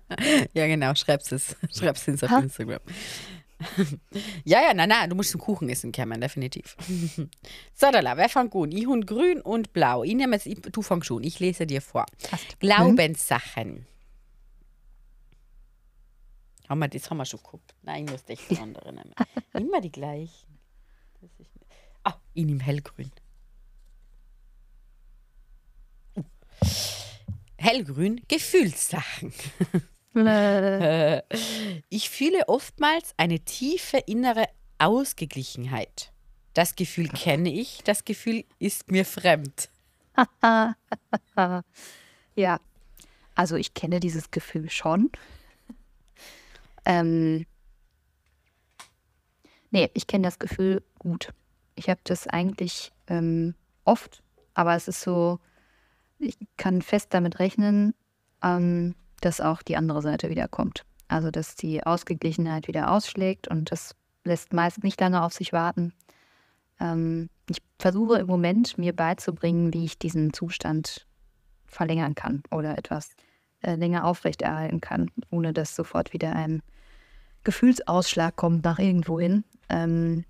<laughs> ja, genau, schreib's es. <laughs> Schreib's es auf ha? Instagram. <laughs> ja, ja, nein, nein, du musst einen Kuchen essen, Cameron, definitiv. so, da, wer fängt an? Ich habe grün und blau. Ich nehme jetzt, ich, du fängst schon, ich lese dir vor. Passt. Glaubenssachen. Haben wir, das haben wir schon geguckt. Nein, ich muss echt andere nehmen. Immer die gleichen. Ah, ich nehme hellgrün. Hellgrün, Gefühlssachen. ich fühle oftmals eine tiefe innere Ausgeglichenheit. Das Gefühl kenne ich, das Gefühl ist mir fremd. <laughs> ja, also ich kenne dieses Gefühl schon. Ähm, nee, ich kenne das Gefühl gut. Ich habe das eigentlich ähm, oft, aber es ist so, ich kann fest damit rechnen, ähm, dass auch die andere Seite wieder kommt. Also dass die Ausgeglichenheit wieder ausschlägt und das lässt meist nicht lange auf sich warten. Ähm, ich versuche im Moment mir beizubringen, wie ich diesen Zustand verlängern kann oder etwas äh, länger aufrechterhalten kann, ohne dass sofort wieder ein Gefühlsausschlag kommt nach irgendwo hin. Ähm,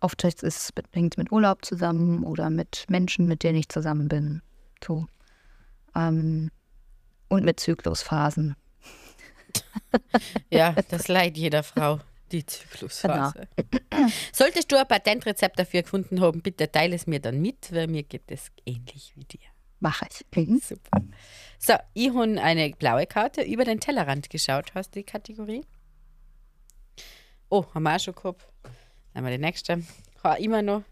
oft hängt es mit Urlaub zusammen oder mit Menschen, mit denen ich zusammen bin. So. Ähm, und mit Zyklusphasen. ja, das Leid jeder Frau, die Zyklusphase. Genau. Solltest du ein Patentrezept dafür gefunden haben, bitte teile es mir dann mit, weil mir geht es ähnlich wie dir. Mache ich. Mhm. Super. So, ich habe eine blaue Karte über den Tellerrand geschaut. Hast du die Kategorie? Oh, haben wir auch schon gehabt. Dann haben wir die nächste. Ha, immer noch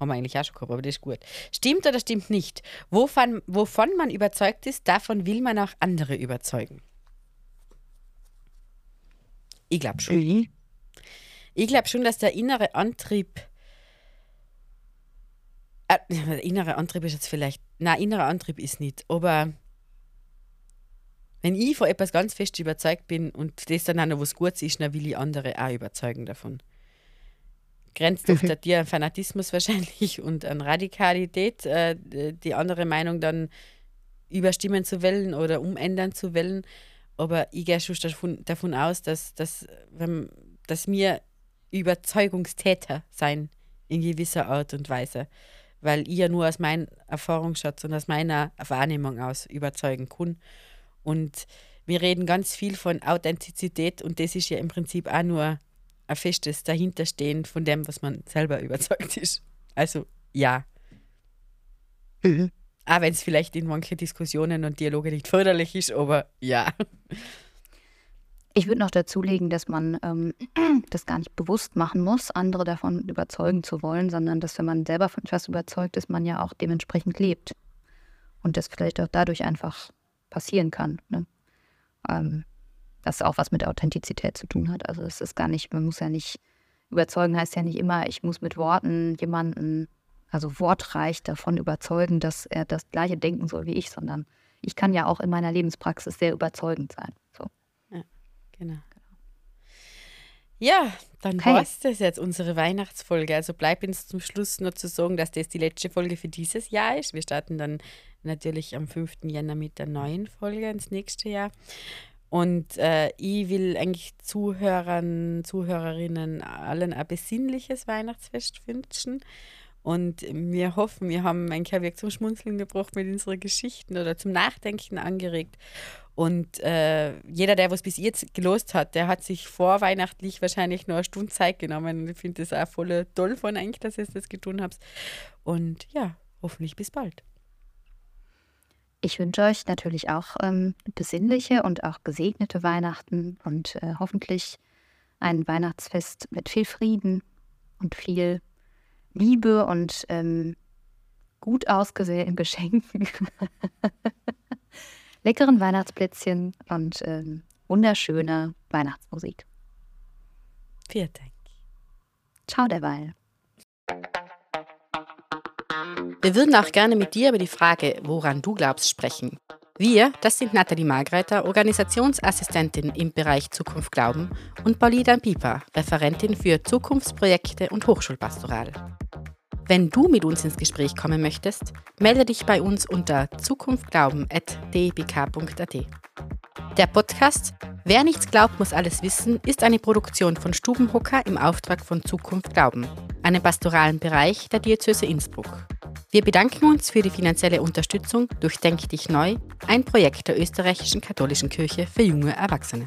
haben wir eigentlich auch schon gehabt, aber das ist gut. Stimmt oder stimmt nicht? Wovon, wovon man überzeugt ist, davon will man auch andere überzeugen. Ich glaube schon. Mhm. Ich glaube schon, dass der innere Antrieb. Äh, der innere Antrieb ist jetzt vielleicht. Nein, innerer Antrieb ist nicht. Aber wenn ich von etwas ganz fest überzeugt bin und das dann auch noch was Gutes ist, dann will ich andere auch überzeugen davon grenzt doch <laughs> mhm. dir an Fanatismus wahrscheinlich und an Radikalität, äh, die andere Meinung dann überstimmen zu wollen oder umändern zu wollen. Aber ich gehe schon davon, davon aus, dass, dass, wenn, dass wir Überzeugungstäter sein in gewisser Art und Weise. Weil ich ja nur aus meinem Erfahrungsschatz und aus meiner Wahrnehmung aus überzeugen kann. Und wir reden ganz viel von Authentizität und das ist ja im Prinzip auch nur ein festes Dahinterstehen von dem, was man selber überzeugt ist. Also ja. Mhm. <laughs> Auch wenn es vielleicht in manchen Diskussionen und Dialoge nicht förderlich ist, aber ja. Ich würde noch dazulegen, dass man ähm, <clears throat> das gar nicht bewusst machen muss, andere davon überzeugen zu wollen, sondern dass, wenn man selber von etwas überzeugt ist, man ja auch dementsprechend lebt. Und das vielleicht auch dadurch einfach passieren kann. Ne? Ähm, das auch was mit Authentizität zu tun hat. Also es ist gar nicht, man muss ja nicht, überzeugen heißt ja nicht immer, ich muss mit Worten jemanden also wortreich davon überzeugen, dass er das Gleiche denken soll wie ich, sondern ich kann ja auch in meiner Lebenspraxis sehr überzeugend sein. So. Ja, genau. Ja, dann okay. war es das jetzt, unsere Weihnachtsfolge. Also bleibt uns zum Schluss nur zu sagen, dass das die letzte Folge für dieses Jahr ist. Wir starten dann natürlich am 5. Jänner mit der neuen Folge ins nächste Jahr. Und äh, ich will eigentlich Zuhörern, Zuhörerinnen allen ein besinnliches Weihnachtsfest wünschen. Und wir hoffen, wir haben ein Kaviar zum Schmunzeln gebracht mit unseren Geschichten oder zum Nachdenken angeregt. Und äh, jeder, der was bis jetzt gelost hat, der hat sich vorweihnachtlich wahrscheinlich nur eine Stunde Zeit genommen. Und ich finde das auch voll toll von euch, dass ihr das getan habt. Und ja, hoffentlich bis bald. Ich wünsche euch natürlich auch ähm, besinnliche und auch gesegnete Weihnachten und äh, hoffentlich ein Weihnachtsfest mit viel Frieden und viel Liebe und ähm, gut ausgesehenen Geschenken, <laughs> leckeren Weihnachtsplätzchen und ähm, wunderschöner Weihnachtsmusik. Vielen Dank. Ciao derweil. Wir würden auch gerne mit dir über die Frage, woran du glaubst, sprechen. Wir, das sind Nathalie Margreiter, Organisationsassistentin im Bereich Zukunft Glauben und Paulina Pieper, Referentin für Zukunftsprojekte und Hochschulpastoral. Wenn du mit uns ins Gespräch kommen möchtest, melde dich bei uns unter zukunftglauben.debk.at. Der Podcast Wer nichts glaubt, muss alles wissen ist eine Produktion von Stubenhocker im Auftrag von Zukunft Glauben, einem pastoralen Bereich der Diözese Innsbruck. Wir bedanken uns für die finanzielle Unterstützung durch Denk dich neu, ein Projekt der österreichischen katholischen Kirche für junge Erwachsene.